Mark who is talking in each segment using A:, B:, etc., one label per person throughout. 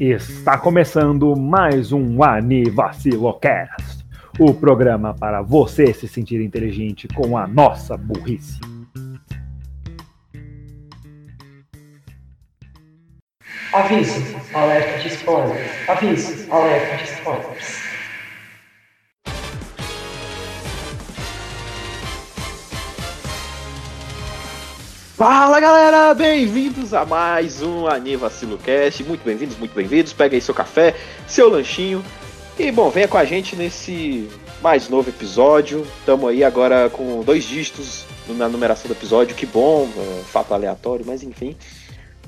A: Está começando mais um Anivacilocast, o programa para você se sentir inteligente com a nossa burrice.
B: Aviso, alerta de spoilers. Aviso, alerta de spoilers.
C: Fala galera, bem-vindos a mais um Anivacilocast. Muito bem-vindos, muito bem-vindos. Pega aí seu café, seu lanchinho e, bom, venha com a gente nesse mais novo episódio. Estamos aí agora com dois dígitos na numeração do episódio, que bom, é, fato aleatório, mas enfim.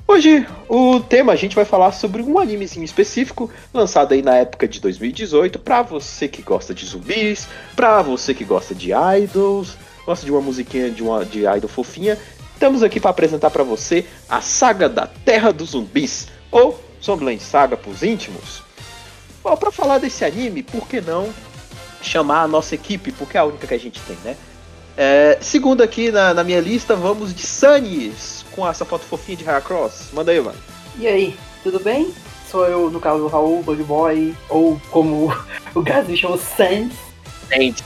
C: Hoje o tema a gente vai falar sobre um animezinho específico lançado aí na época de 2018 para você que gosta de zumbis, para você que gosta de idols, gosta de uma musiquinha de uma de idol fofinha. Estamos aqui para apresentar para você a saga da Terra dos Zumbis ou Zombieland Saga para os íntimos. Bom, para falar desse anime, por que não chamar a nossa equipe, porque é a única que a gente tem, né? É, segundo aqui na, na minha lista, vamos de Sunny's, com essa foto fofinha de Raya Cross. Manda aí, mano.
B: E aí, tudo bem? Sou eu, no caso, o Raul, Bug Boy, ou como o Gaz me chama, Sans.
C: Gente,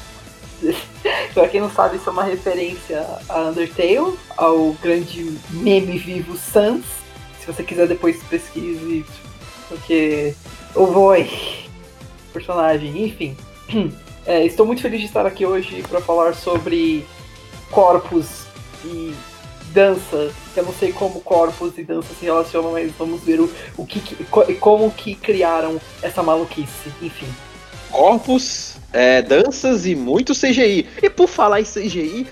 B: pra quem não sabe, isso é uma referência a Undertale, ao grande meme vivo Sans. Se você quiser depois pesquise, porque o boy, personagem, enfim. É, estou muito feliz de estar aqui hoje para falar sobre corpos e dança. Eu não sei como corpos e dança se relacionam, mas vamos ver o, o que, que- co- como que criaram essa maluquice. Enfim.
C: corpos, é, danças e muito CGI. E por falar em CGI,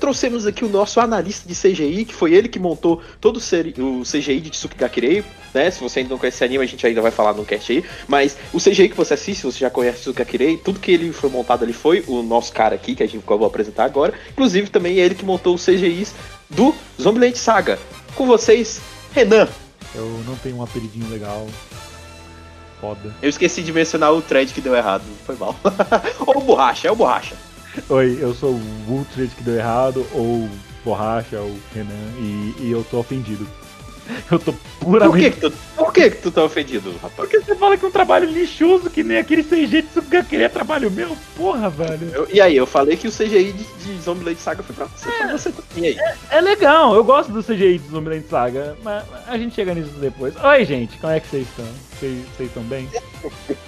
C: trouxemos aqui o nosso analista de CGI, que foi ele que montou todo o, CGI de Tsukigakirei, né? Se você ainda não conhece esse anime, a gente ainda vai falar no cast aí. Mas o CGI que você assiste, você já conhece Tsukigakirei, tudo que ele foi montado ali foi o nosso cara aqui, que a gente que eu vou apresentar agora. Inclusive também é ele que montou os CGIs do Zombieland Saga. Com vocês, Renan.
A: Eu não tenho um apelidinho legal. Foda.
C: Eu esqueci de mencionar o thread que deu errado, foi mal. Ou Borracha, é o Borracha.
A: Oi, eu sou o Ultred que deu errado, ou Borracha, ou Renan, e, e eu tô ofendido. Eu tô
C: Por que,
A: puramente.
C: que tu, por que, que tu tá ofendido, rapaz?
A: Porque você fala que é um trabalho lixoso, que nem aquele CG de Tsukigakure é trabalho meu? Porra, velho.
C: Eu- e aí, eu falei que o CGI de, de Zombieland Saga foi pra você, foi você também. E aí?
A: É legal, eu gosto do CGI do Zombieland Saga, mas a gente chega nisso depois. Oi, gente, como é que vocês estão? Vocês estão bem?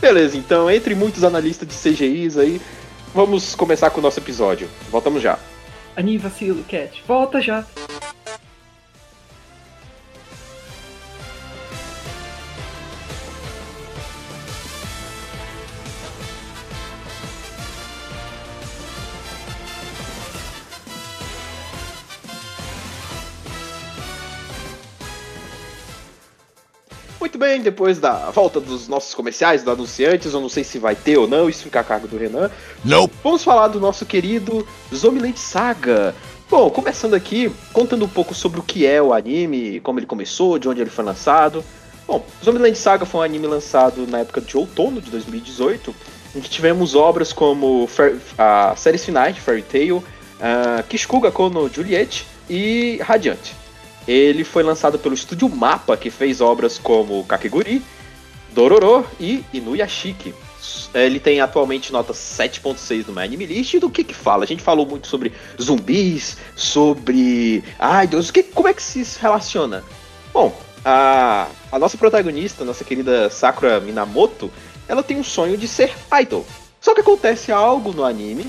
C: Beleza, então, entre muitos analistas de CGIs aí, vamos começar com o nosso episódio. Voltamos já.
B: Anivacilo, Cat, volta já.
C: Muito bem, depois da volta dos nossos comerciais, dos anunciantes, eu não sei se vai ter ou não, isso fica a cargo do Renan.
D: Nope.
C: Vamos falar do nosso querido Zombieland Saga. Bom, começando aqui, contando um pouco sobre o que é o anime, como ele começou, de onde ele foi lançado. Bom, Zombieland Saga foi um anime lançado na época de outono de 2018, em que tivemos obras como a séries finais de Fairy Tail, uh, Kiskuga Kono Juliet e Radiant. Ele foi lançado pelo estúdio Mapa, que fez obras como Kakeguri, Dororo e Inuyashiki. Ele tem atualmente nota 7.6 no My Anime List. E do que que fala? A gente falou muito sobre zumbis, sobre idols. Que, como é que se isso relaciona? Bom, a, a nossa protagonista, nossa querida Sakura Minamoto, ela tem um sonho de ser idol. Só que acontece algo no anime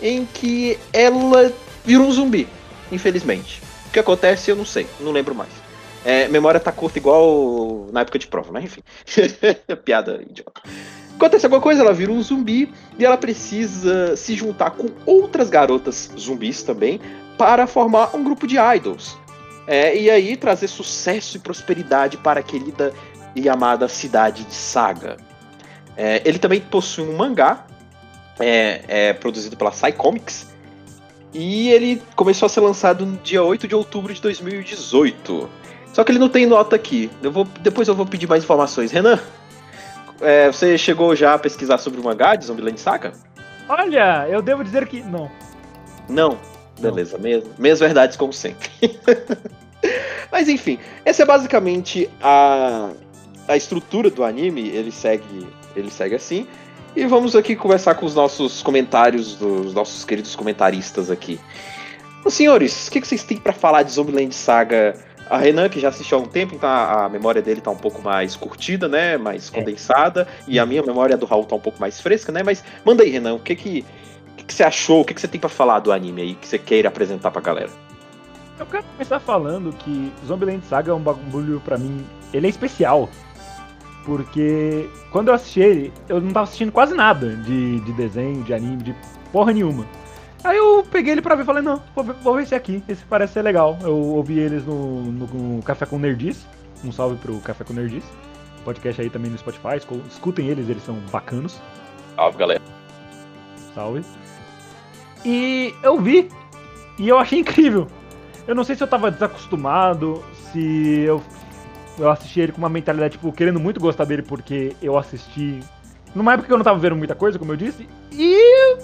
C: em que ela vira um zumbi, infelizmente. Que acontece eu não sei, não lembro mais. É, memória tá curta igual na época de prova, mas enfim. Piada idiota. Acontece alguma coisa, ela vira um zumbi e ela precisa se juntar com outras garotas zumbis também para formar um grupo de idols. É, e aí trazer sucesso e prosperidade para a querida e amada cidade de Saga. É, ele também possui um mangá é, é produzido pela Sai Comics e ele começou a ser lançado no dia 8 de outubro de 2018. Só que ele não tem nota aqui. Eu vou, depois eu vou pedir mais informações. Renan, é, você chegou já a pesquisar sobre o mangá de Zombieland Saga?
A: Olha, eu devo dizer que. Não.
C: Não. Beleza, mesmo, mesmo verdades como sempre. Mas enfim, essa é basicamente a, a estrutura do anime. Ele segue, ele segue assim. E vamos aqui conversar com os nossos comentários, dos nossos queridos comentaristas aqui. Os senhores, o que, que vocês têm para falar de Zombieland Saga? A Renan, que já assistiu há um tempo, então a, a memória dele tá um pouco mais curtida, né? Mais condensada. E a minha memória do Raul tá um pouco mais fresca, né? Mas manda aí, Renan, o que que, o que, que você achou? O que, que você tem para falar do anime aí que você queira apresentar pra galera?
A: Eu quero começar falando que Zombieland Saga é um bagulho pra mim. Ele é especial. Porque quando eu assisti ele, eu não tava assistindo quase nada de, de desenho, de anime, de porra nenhuma. Aí eu peguei ele pra ver e falei, não, vou ver, vou ver esse aqui, esse parece ser legal. Eu ouvi eles no, no, no Café com Nerdice. Um salve pro Café com Nerdice. Podcast aí também no Spotify, escutem eles, eles são bacanos.
C: Salve, galera.
A: Salve. E eu vi, e eu achei incrível. Eu não sei se eu tava desacostumado, se eu, eu assisti ele com uma mentalidade, tipo, querendo muito gostar dele porque eu assisti numa época que eu não tava vendo muita coisa, como eu disse, e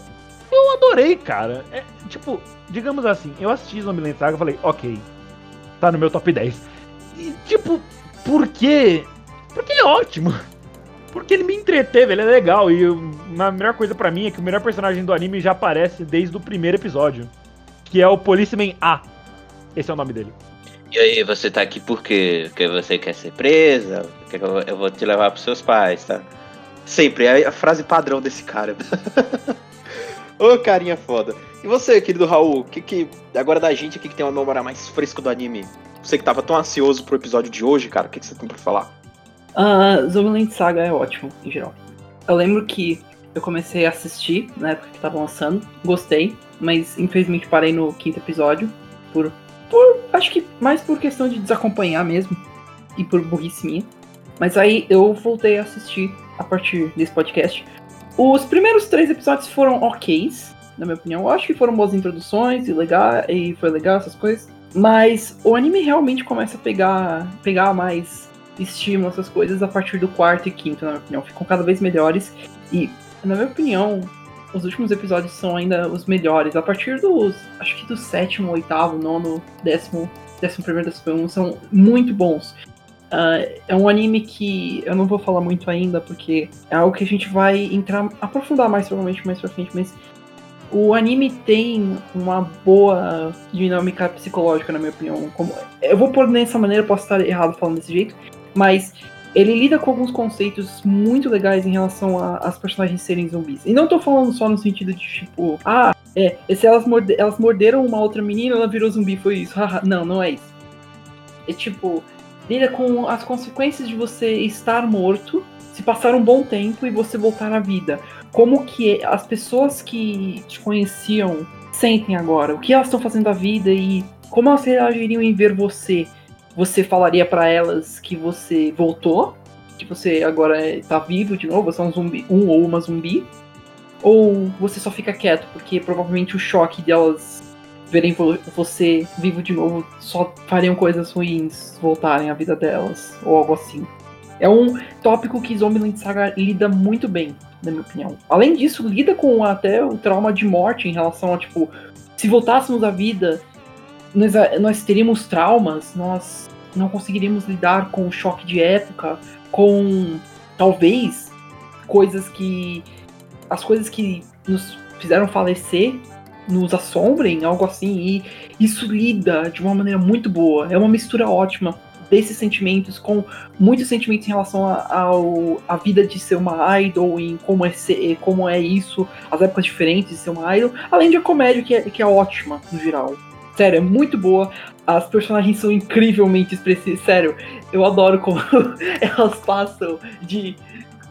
A: eu adorei, cara. É, tipo, digamos assim, eu assisti Zombieland Saga e falei, ok, tá no meu top 10. E, tipo, por quê? Porque é ótimo. Porque ele me entreteve, ele é legal. E a melhor coisa para mim é que o melhor personagem do anime já aparece desde o primeiro episódio. Que é o Policeman A. Esse é o nome dele.
D: E aí, você tá aqui por quê? Porque você quer ser presa? Quer que eu vou te levar pros seus pais, tá?
C: Sempre, é a frase padrão desse cara. Ô, oh, carinha foda. E você, querido Raul, que que. Agora da gente aqui que tem uma memória mais fresca do anime. Você que tava tão ansioso pro episódio de hoje, cara, o que, que você tem pra falar?
B: Uh, Zombieland Saga é ótimo, em geral. Eu lembro que eu comecei a assistir na época que tava lançando, gostei, mas infelizmente parei no quinto episódio, por, por acho que mais por questão de desacompanhar mesmo, e por burrice minha. Mas aí eu voltei a assistir a partir desse podcast. Os primeiros três episódios foram ok, na minha opinião. Eu acho que foram boas introduções e legal, e foi legal essas coisas. Mas o anime realmente começa a pegar, pegar mais estímulo, essas coisas, a partir do quarto e quinto, na minha opinião. Ficam cada vez melhores. E, na minha opinião, os últimos episódios são ainda os melhores. A partir dos. Acho que do sétimo, oitavo, nono, décimo, décimo primeiro, décimo segundo, são muito bons. Uh, é um anime que eu não vou falar muito ainda, porque é algo que a gente vai entrar, aprofundar mais provavelmente mais pra frente, mas o anime tem uma boa dinâmica psicológica, na minha opinião. Como, eu vou pôr dessa maneira, posso estar errado falando desse jeito, mas ele lida com alguns conceitos muito legais em relação às personagens serem zumbis. E não tô falando só no sentido de tipo, ah, é, se elas, morde elas morderam uma outra menina, ela virou zumbi, foi isso. não, não é isso. É tipo, lida com as consequências de você estar morto, se passar um bom tempo e você voltar à vida. Como que as pessoas que te conheciam sentem agora, o que elas estão fazendo da vida e como elas reagiriam em ver você você falaria para elas que você voltou, que você agora está vivo de novo, você é um zumbi, um ou uma zumbi, ou você só fica quieto porque provavelmente o choque delas verem você vivo de novo só fariam coisas ruins voltarem à vida delas ou algo assim. É um tópico que Zombieland Saga lida muito bem, na minha opinião. Além disso, lida com até o trauma de morte em relação a tipo, se voltássemos à vida, nós, nós teríamos traumas, nós não conseguiríamos lidar com o choque de época, com talvez coisas que. as coisas que nos fizeram falecer nos assombrem, algo assim, e isso lida de uma maneira muito boa. É uma mistura ótima desses sentimentos com muitos sentimentos em relação ao a vida de ser uma idol, em como é, ser, como é isso, as épocas diferentes de ser uma idol, além de a comédia que é, que é ótima no geral. Sério, é muito boa. As personagens são incrivelmente expressivas. Sério, eu adoro como elas passam de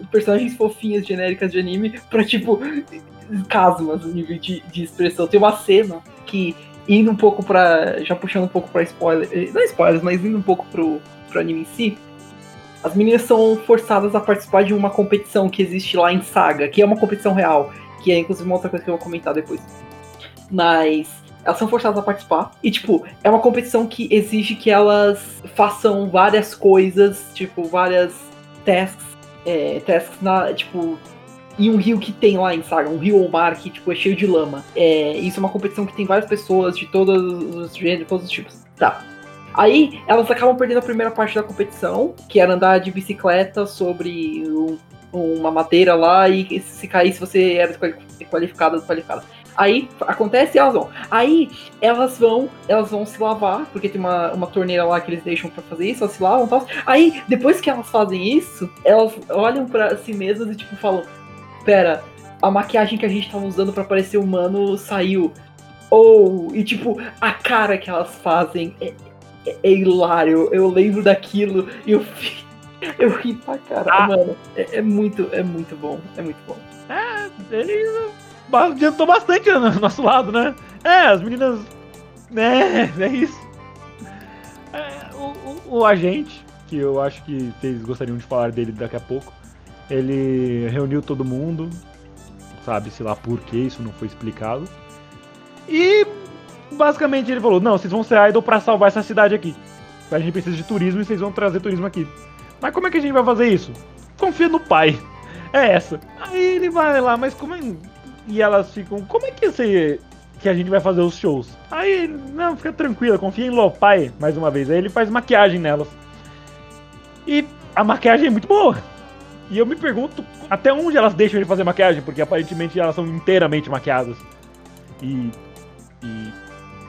B: personagens fofinhas genéricas de anime pra, tipo, casmas no nível de, de expressão. Tem uma cena que, indo um pouco pra. Já puxando um pouco pra spoiler. Eh, não é spoilers, mas indo um pouco pro, pro anime em si. As meninas são forçadas a participar de uma competição que existe lá em Saga, que é uma competição real. Que é inclusive uma outra coisa que eu vou comentar depois. Mas elas são forçadas a participar. E, tipo, é uma competição que exige que elas façam várias coisas, tipo, várias tasks, é, tasks na, tipo, em um rio que tem lá em Saga, um rio ou mar que, tipo, é cheio de lama. É, isso é uma competição que tem várias pessoas de todos os gêneros, todos os tipos. Tá. Aí elas acabam perdendo a primeira parte da competição, que era andar de bicicleta sobre um- uma madeira lá e se caísse você era desqualificada, desqualificada. Aí acontece e elas vão. Aí elas vão, elas vão se lavar, porque tem uma, uma torneira lá que eles deixam pra fazer isso, elas se lavam e tal. Aí, depois que elas fazem isso, elas olham pra si mesmas e tipo falam: Pera, a maquiagem que a gente tava usando pra parecer humano saiu. Ou, e tipo, a cara que elas fazem é, é, é hilário. Eu lembro daquilo e eu, eu ri pra caralho,
A: Ah.
B: mano. É, é muito, é muito bom. É muito bom.
A: Ele ba- adiantou bastante no nosso lado, né? É, as meninas. né, é isso. É, o, o- o agente, que eu acho que vocês gostariam de falar dele daqui a pouco, ele reuniu todo mundo, sabe-se lá por que isso não foi explicado. E basicamente ele falou: Não, vocês vão ser idol pra salvar essa cidade aqui. A gente precisa de turismo e vocês vão trazer turismo aqui. Mas como é que a gente vai fazer isso? Confia no pai. É essa. Aí ele vai lá, mas como é. E elas ficam. Como é que você. Que a gente vai fazer os shows? Aí não, fica tranquila, confia em Lopai, mais uma vez. Aí ele faz maquiagem nelas. E a maquiagem é muito boa. E eu me pergunto até onde elas deixam ele fazer maquiagem, porque aparentemente elas são inteiramente maquiadas. E. E.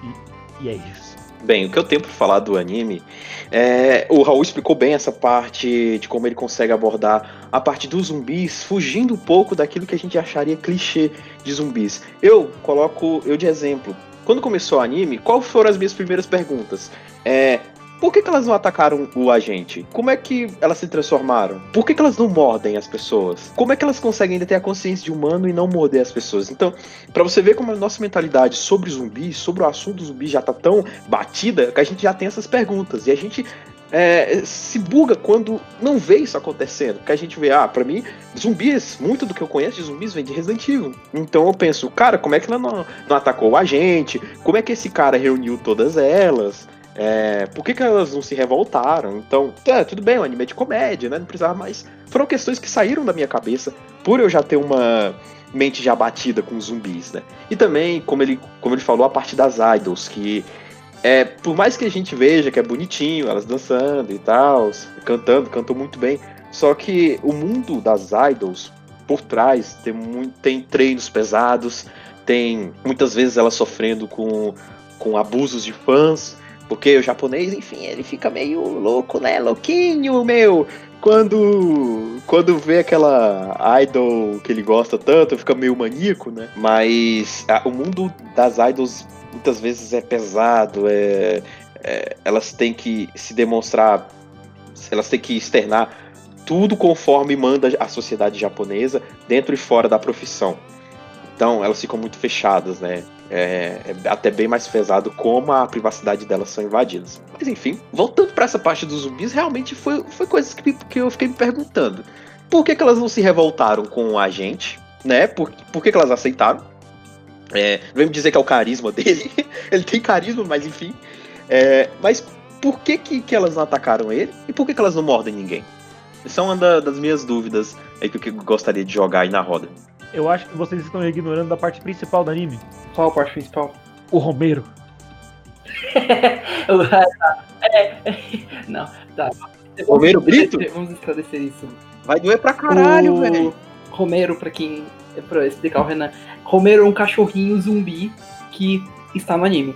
A: E, e é isso.
C: Bem, o que eu tenho pra falar do anime é. O Raul explicou bem essa parte de como ele consegue abordar a parte dos zumbis, fugindo um pouco daquilo que a gente acharia clichê de zumbis. Eu coloco eu de exemplo. Quando começou o anime, qual foram as minhas primeiras perguntas? É. Por que, que elas não atacaram o agente? Como é que elas se transformaram? Por que, que elas não mordem as pessoas? Como é que elas conseguem ainda ter a consciência de humano e não morder as pessoas? Então, Pra você ver como a nossa mentalidade sobre zumbis, sobre o assunto zumbi já tá tão batida, que a gente já tem essas perguntas. E a gente é, se buga quando não vê isso acontecendo. Que a gente vê, ah, pra mim, zumbis, muito do que eu conheço de zumbis vem de Resident Evil. Então eu penso, cara, como é que ela não, não atacou a gente? Como é que esse cara reuniu todas elas? É, por que, que elas não se revoltaram? Então, tá, tudo bem, o anime é de comédia, né? Não precisava mais. Foram questões que saíram da minha cabeça por eu já ter uma mente já batida com zumbis, né? E também, como ele, como ele falou, a parte das idols, que é, por mais que a gente veja que é bonitinho, elas dançando e tal, cantando, cantam muito bem, só que o mundo das idols por trás tem, muito, tem treinos pesados, tem muitas vezes elas sofrendo com, com abusos de fãs, porque o japonês, enfim, ele fica meio louco, né? Louquinho, meu! Quando, quando vê aquela idol que ele gosta tanto, fica meio maníaco, né? Mas ah, o mundo das idols muitas vezes é pesado, é, é- elas têm que se demonstrar, elas têm que externar tudo conforme manda a sociedade japonesa, dentro e fora da profissão. Então elas ficam muito fechadas, né? É, é até bem mais pesado como a privacidade delas são invadidas. Mas enfim, voltando para essa parte dos zumbis, realmente foi, foi coisas que, que eu fiquei me perguntando. Por que, que elas não se revoltaram com a gente, né? Por, por que, que elas aceitaram? É, não vem me dizer que é o carisma dele. ele tem carisma, mas enfim. É, mas por que, que, que elas não atacaram ele? E por que, que elas não mordem ninguém? Essa é uma da- das minhas dúvidas aí que eu gostaria de jogar aí na roda.
A: Eu acho que vocês estão ignorando a parte principal do anime.
B: Qual a parte principal?
A: O Romero.
B: é, é, não, tá.
C: Romero Brito?
B: Vamos esclarecer isso.
C: Vai doer pra caralho,
B: O
C: velho.
B: Romero, pra quem. Pra explicar o Renan. Romero é um cachorrinho zumbi que está no anime.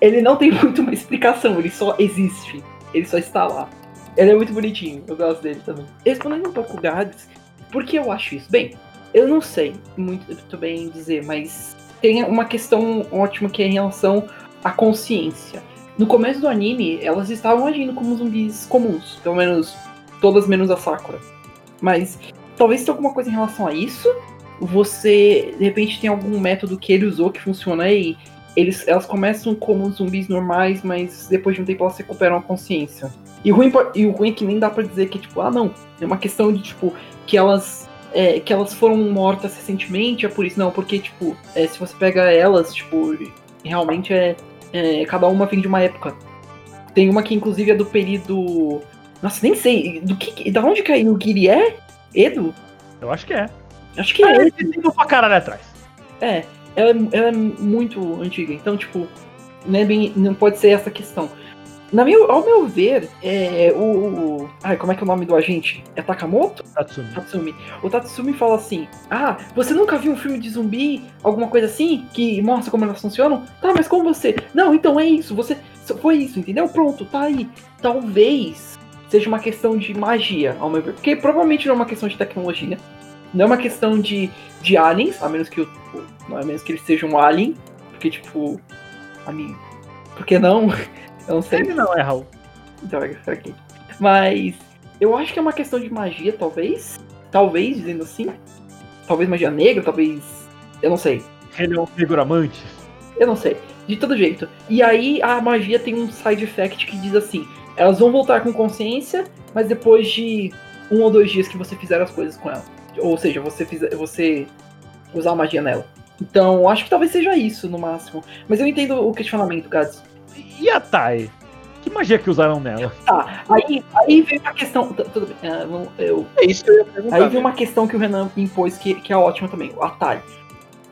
B: Ele não tem muito uma explicação, ele só existe. Ele só está lá. Ele é muito bonitinho, eu gosto dele também. Respondendo um pouco o Gades, por que eu acho isso? Bem, eu não sei muito, muito bem dizer, mas tem uma questão ótima que é em relação à consciência. No começo do anime, elas estavam agindo como zumbis comuns, pelo menos todas menos a Sakura. Mas talvez tenha alguma coisa em relação a isso. Você, de repente, tem algum método que ele usou que funciona e eles, elas começam como zumbis normais, mas depois de um tempo elas recuperam a consciência. E o ruim, e o ruim é que nem dá pra dizer que, tipo, ah, não, é uma questão de, tipo, que elas. É, que elas foram mortas recentemente, é por isso. Não, porque, tipo, é, se você pega elas, tipo, realmente é, é. Cada uma vem de uma época. Tem uma que, inclusive, é do período. Nossa, nem sei. Do que, da onde que a Yugiri é? Edo?
A: Eu acho que é.
B: Acho que é.
A: É, ele pra caralho atrás.
B: É, ela é, ela é muito antiga, então, tipo, não, é bem, não pode ser essa questão. Na meu, ao meu ver, é, o, o- Ai, como é que é o nome do agente? É Takamoto?
A: Tatsumi.
B: Tatsumi. O Tatsumi fala assim: Ah, você nunca viu um filme de zumbi, alguma coisa assim, que mostra como elas funcionam? Tá, mas como você? Não, então é isso, você. Foi isso, entendeu? Pronto, tá aí. Talvez seja uma questão de magia, ao meu ver. Porque provavelmente não é uma questão de tecnologia. Não é uma questão de, de aliens, a menos que o. Não é menos que eles sejam um alien. Porque, tipo. Amigo. Por que não? Eu não sei.
A: Ele não é, Raul.
B: Droga, aqui. Mas eu acho que é uma questão de magia, talvez. Talvez, dizendo assim. Talvez magia negra, talvez. Eu não sei.
A: Ele é um figuramante.
B: Eu não sei. De todo jeito. E aí a magia tem um side effect que diz assim: elas vão voltar com consciência, mas depois de um ou dois dias que você fizer as coisas com ela. Ou seja, você fizer, você usar a magia nela. Então, acho que talvez seja isso no máximo. Mas eu entendo o questionamento, Gads.
A: E a Tai? Que magia que usaram nela?
B: Tá, aí, aí vem uma questão. Tudo bem, vamos- eu,
C: É isso que eu ia perguntar.
B: Aí vem uma questão que o Renan impôs que, que é ótima também, o atalho.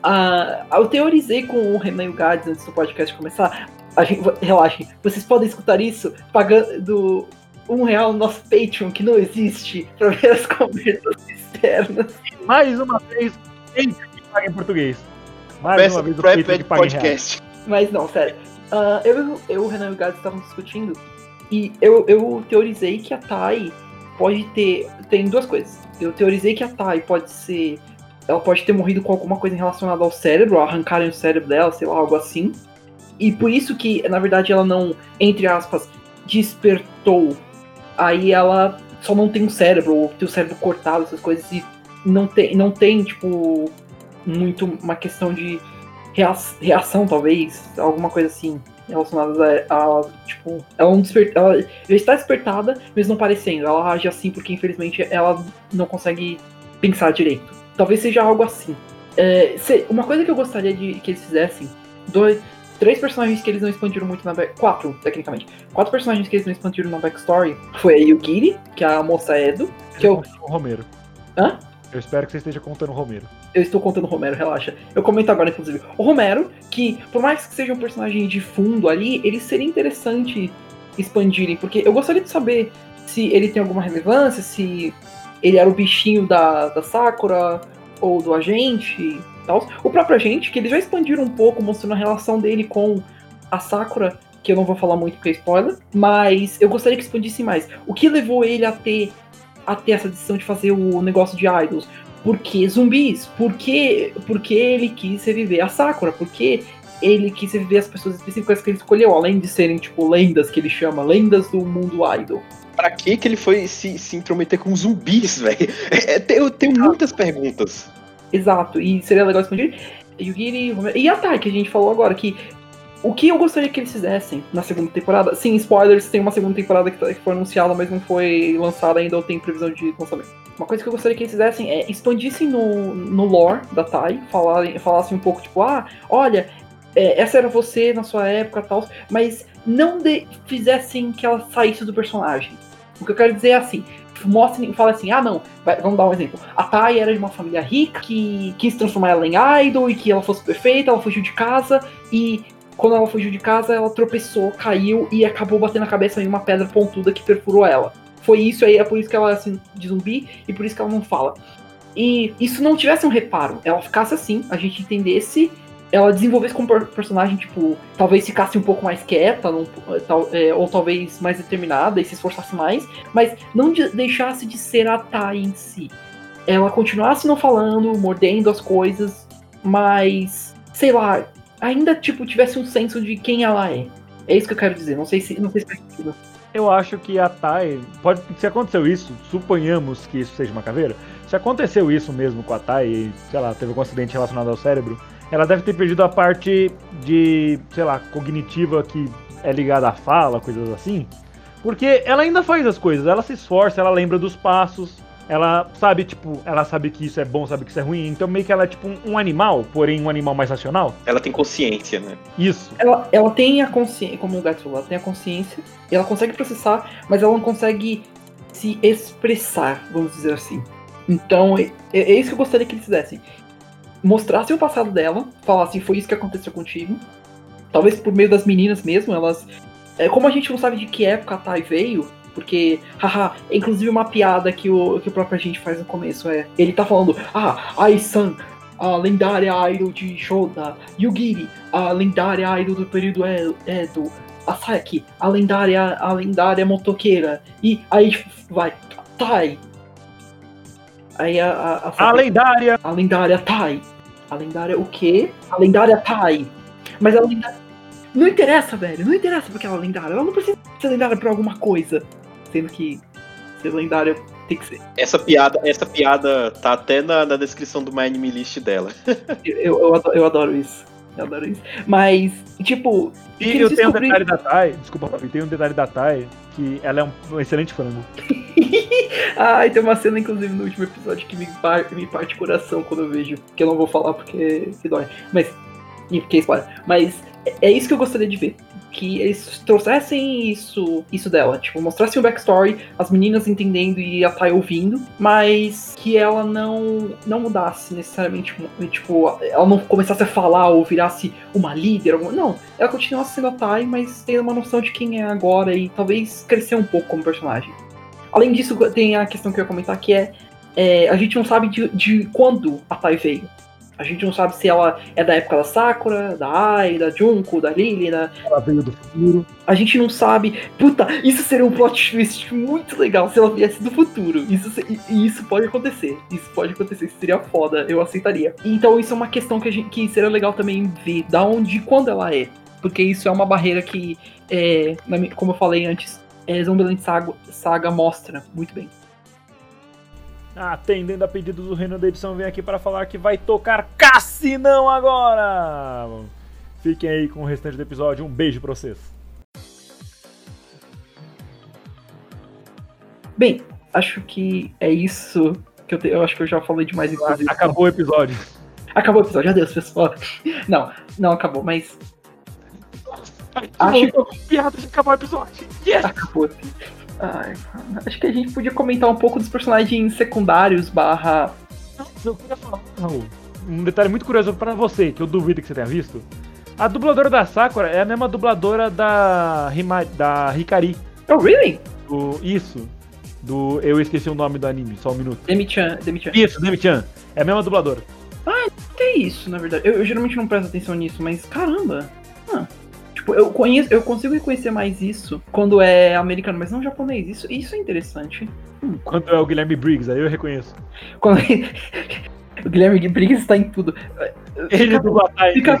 B: Ah, eu teorizei com o Renan e o Gads antes do podcast começar. A gente, relaxem, vocês podem escutar isso pagando um real no nosso Patreon, que não existe, pra ver as conversas externas.
A: Mais uma vez, Patreon que paga em português. Mais
C: Peça
A: uma vez o Patreon que paga.
C: Podcast.
B: Mas não, sério. Ah, eu, eu, o Renan e o Gads estavam discutindo e eu, eu teorizei que a Tai pode ter. Tem duas coisas. Eu teorizei que a Tai pode ser. Ela pode ter morrido com alguma coisa relacionada ao cérebro, arrancarem o cérebro dela, sei lá, algo assim. E por isso que, na verdade, ela não, entre aspas, despertou. Aí ela só não tem um cérebro, ou tem o cérebro cortado, essas coisas, e não tem, não tem tipo, muito uma questão de reação, talvez, alguma coisa assim, relacionada a, a, tipo, ela não desperta, ela já está despertada, mas não parecendo, ela age assim porque, infelizmente, ela não consegue pensar direito. Talvez seja algo assim. É, se- uma coisa que eu gostaria de que eles fizessem, dois, três personagens que eles não expandiram muito na back, quatro, tecnicamente, quatro personagens que eles não expandiram na backstory, foi a Yugiri, que é a moça Edo, que eu,
A: O Romero.
B: Hã?
A: Eu espero que você esteja contando o Romero.
B: Eu estou contando o Romero, relaxa. Eu comento agora, inclusive. O Romero, que por mais que seja um personagem de fundo ali, ele seria interessante expandirem, porque eu gostaria de saber se ele tem alguma relevância, se ele era o bichinho da, da Sakura ou do agente tal. O próprio agente, que eles já expandiram um pouco, mostrando a relação dele com a Sakura, que eu não vou falar muito porque é spoiler, mas eu gostaria que expandisse mais. O que levou ele a ter, a ter essa decisão de fazer o negócio de idols? Por que zumbis? Por que, por que ele quis reviver a Sakura? Por que ele quis reviver as pessoas específicas que ele escolheu, além de serem, tipo, lendas que ele chama, lendas do mundo idol?
C: Pra que que ele foi se, se intrometer com zumbis, velho? É, tem- eu tenho muitas perguntas.
B: Exato, e seria legal expandir. Yugiri, e a Tai, que a gente falou agora, que o que eu gostaria que eles fizessem na segunda temporada, sim, spoilers, tem uma segunda temporada que, tá- que foi anunciada, mas não foi lançada ainda ou tem previsão de lançamento. Uma coisa que eu gostaria que eles fizessem é expandissem no, no lore da Tai, falarem, falassem um pouco, tipo, ah, olha, é, essa era você na sua época tal, mas não de- fizessem que ela saísse do personagem. O que eu quero dizer é assim, mostrem, fala assim, ah não, vai- vamos dar um exemplo. A Tai era de uma família rica que quis transformar ela em idol e que ela fosse perfeita, ela fugiu de casa e quando ela fugiu de casa ela tropeçou, caiu e acabou batendo a cabeça em uma pedra pontuda que perfurou ela. Foi isso aí, é por isso que ela é assim, de zumbi e por isso que ela não fala. E isso não tivesse um reparo, ela ficasse assim, a gente entendesse, ela desenvolvesse como per- personagem, tipo, talvez ficasse um pouco mais quieta, não- tal- é, ou talvez mais determinada e se esforçasse mais, mas não de- deixasse de ser a Tai em si. Ela continuasse não falando, mordendo as coisas, mas, sei lá, ainda, tipo, tivesse um senso de quem ela é. É isso que eu quero dizer, não sei se, não sei se.
A: Eu acho que a Tai. Pode, se aconteceu isso, suponhamos que isso seja uma caveira. Se aconteceu isso mesmo com a Tai, sei lá, teve algum acidente relacionado ao cérebro, ela deve ter perdido a parte de, sei lá, cognitiva que é ligada à fala, coisas assim. Porque ela ainda faz as coisas, ela se esforça, ela lembra dos passos, ela sabe, tipo, ela sabe que isso é bom, sabe que isso é ruim, então meio que ela é tipo um, um animal, porém um animal mais racional.
C: Ela tem consciência, né?
A: Isso.
B: Ela, ela tem a consciência, como o Gato falou, ela tem a consciência, e ela consegue processar, mas ela não consegue se expressar, vamos dizer assim. Então, é, é isso que eu gostaria que eles fizessem. Mostrassem o passado dela, falassem, foi isso que aconteceu contigo. Talvez por meio das meninas mesmo, elas é, como a gente não sabe de que época a Tai veio, porque, haha, é inclusive uma piada que o, que o próprio agente faz no começo é. Ele tá falando, ah, Ai-san, a lendária idol de Shoda, Yugiri, a lendária idol do período Edo, a Saki, a lendária, a lendária motoqueira, e aí vai, Tai. Aí a, a, a,
A: A
B: Saki-
A: lendária!
B: a lendária Tai. A lendária o quê? A lendária Tai. Mas a lendária. Não interessa, velho. Não interessa porque ela é lendária. Ela não precisa ser lendária por alguma coisa. Sendo que ser lendária tem que ser.
C: Essa piada, essa piada tá até na, na descrição do My Anime List dela.
B: Eu, eu, eu adoro, eu adoro isso. Eu adoro isso. Mas, tipo.
A: E eu tenho um detalhe da Tai, desculpa, Fabi, tem um detalhe da Tai, que ela é um, um excelente frango.
B: Ai, tem uma cena, inclusive, no último episódio que me, par- me parte o coração quando eu vejo. Que eu não vou falar porque que dói. Mas. E porque é spoiler. Mas é- é isso que eu gostaria de ver. Que eles trouxessem isso, isso dela. Tipo, mostrassem o backstory, as meninas entendendo e a Tai ouvindo, mas que ela não, não mudasse necessariamente. Tipo, ela não começasse a falar ou virasse uma líder. Não, ela continuasse sendo a Tai, mas tendo uma noção de quem é agora e talvez crescer um pouco como personagem. Além disso, tem a questão que eu ia comentar que é, é, a gente não sabe de, de quando a Tai veio. A gente não sabe se ela é da época da Sakura, da Ai, da Junko, da Lily, da...
A: Ela veio do futuro.
B: A gente não sabe. Puta, isso seria um plot twist muito legal se ela viesse do futuro. Isso, e- isso pode acontecer. Isso pode acontecer. Isso seria foda. Eu aceitaria. Então isso é uma questão que, a gente, que seria legal também ver da onde e quando ela é. Porque isso é uma barreira que, é, como eu falei antes, é, Zombieland Saga, Saga mostra muito bem.
A: Atendendo a pedido do Reino da Edição, vem aqui para falar que vai tocar Cassinão agora! Fiquem aí com o restante do episódio. Um beijo pra vocês.
B: Bem, acho que é isso que eu, te- eu acho que eu já falei demais, inclusive.
A: Acabou o episódio.
B: Acabou o episódio, adeus, pessoal. Não, não acabou, mas Acho-
A: Voltou. Piada de acabar o episódio. Yes!
B: acabou. Ai, acho que a gente podia comentar um pouco dos personagens secundários barra.
A: Eu queria falar, Raul, um detalhe muito curioso pra você, que eu duvido que você tenha visto. A dubladora da Sakura é a mesma dubladora da, Hima, da Hikari.
B: Oh, really?
A: Do, isso. Do. Eu esqueci o nome do anime, só um minuto.
B: Demi-chan, Demi-chan.
A: Isso, Demi-chan. É a mesma dubladora.
B: Que é isso, na verdade? Eu, eu geralmente não presto atenção nisso, mas caramba. Tipo, eu conheço, eu consigo reconhecer mais isso quando é americano, mas não japonês. Isso, isso é interessante.
A: Quando é o Guilherme Briggs, aí eu reconheço.
B: Quando... o Guilherme Briggs está em tudo.
A: Ele dubla a Tai.
B: Fica...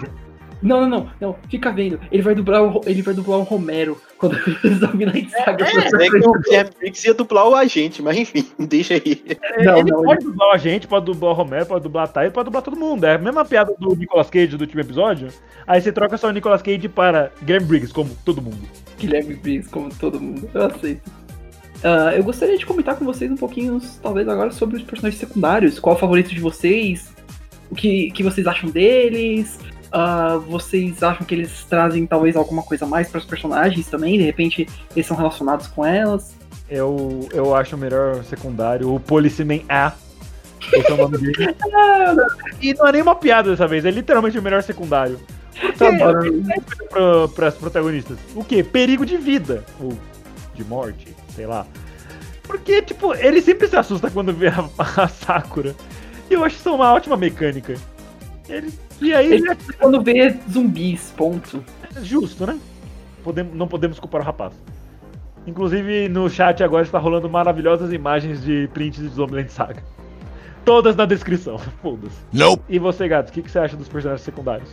B: Não, não, não, não. Fica vendo. Ele vai dublar o, ele vai dublar o Romero quando Zombieland Saga.
C: É, que o Guilherme Briggs ia dublar o agente, mas enfim, deixa aí.
B: Não,
A: ele
B: não,
A: pode dublar a gente, pode dublar o Romero, pode dublar a Tai, pode dublar todo mundo. É a mesma piada do Nicolas Cage do último episódio. Aí você troca só o Nicolas Cage para Guilherme Briggs, como todo mundo.
B: Guilherme Briggs, como todo mundo. Eu aceito. Ah, eu gostaria de comentar com vocês um pouquinho, talvez agora, sobre os personagens secundários. Qual é o favorito de vocês? O que, que vocês acham deles? Ah, vocês acham que eles trazem talvez alguma coisa mais para os personagens também? De repente eles são relacionados com elas?
A: Eu, eu acho o melhor secundário, o Policeman A. Esse é o nome dele. E não é nenhuma piada dessa vez, é literalmente o melhor secundário.
B: Eu adoro.
A: Para as protagonistas. O quê? Perigo de vida. Ou de morte, sei lá. Porque, tipo, ele sempre se assusta quando vê a, a Sakura. E eu acho isso uma ótima mecânica. Ele, e aí,
B: Ele- Quando vê zumbis, ponto.
A: é justo, né? Podemos, não podemos culpar o rapaz. Inclusive, no chat agora está rolando maravilhosas imagens de prints de Zombieland Saga. Todas na descrição, foda-se.
E: Nope.
A: E você, Gato, o que, que você acha dos personagens secundários?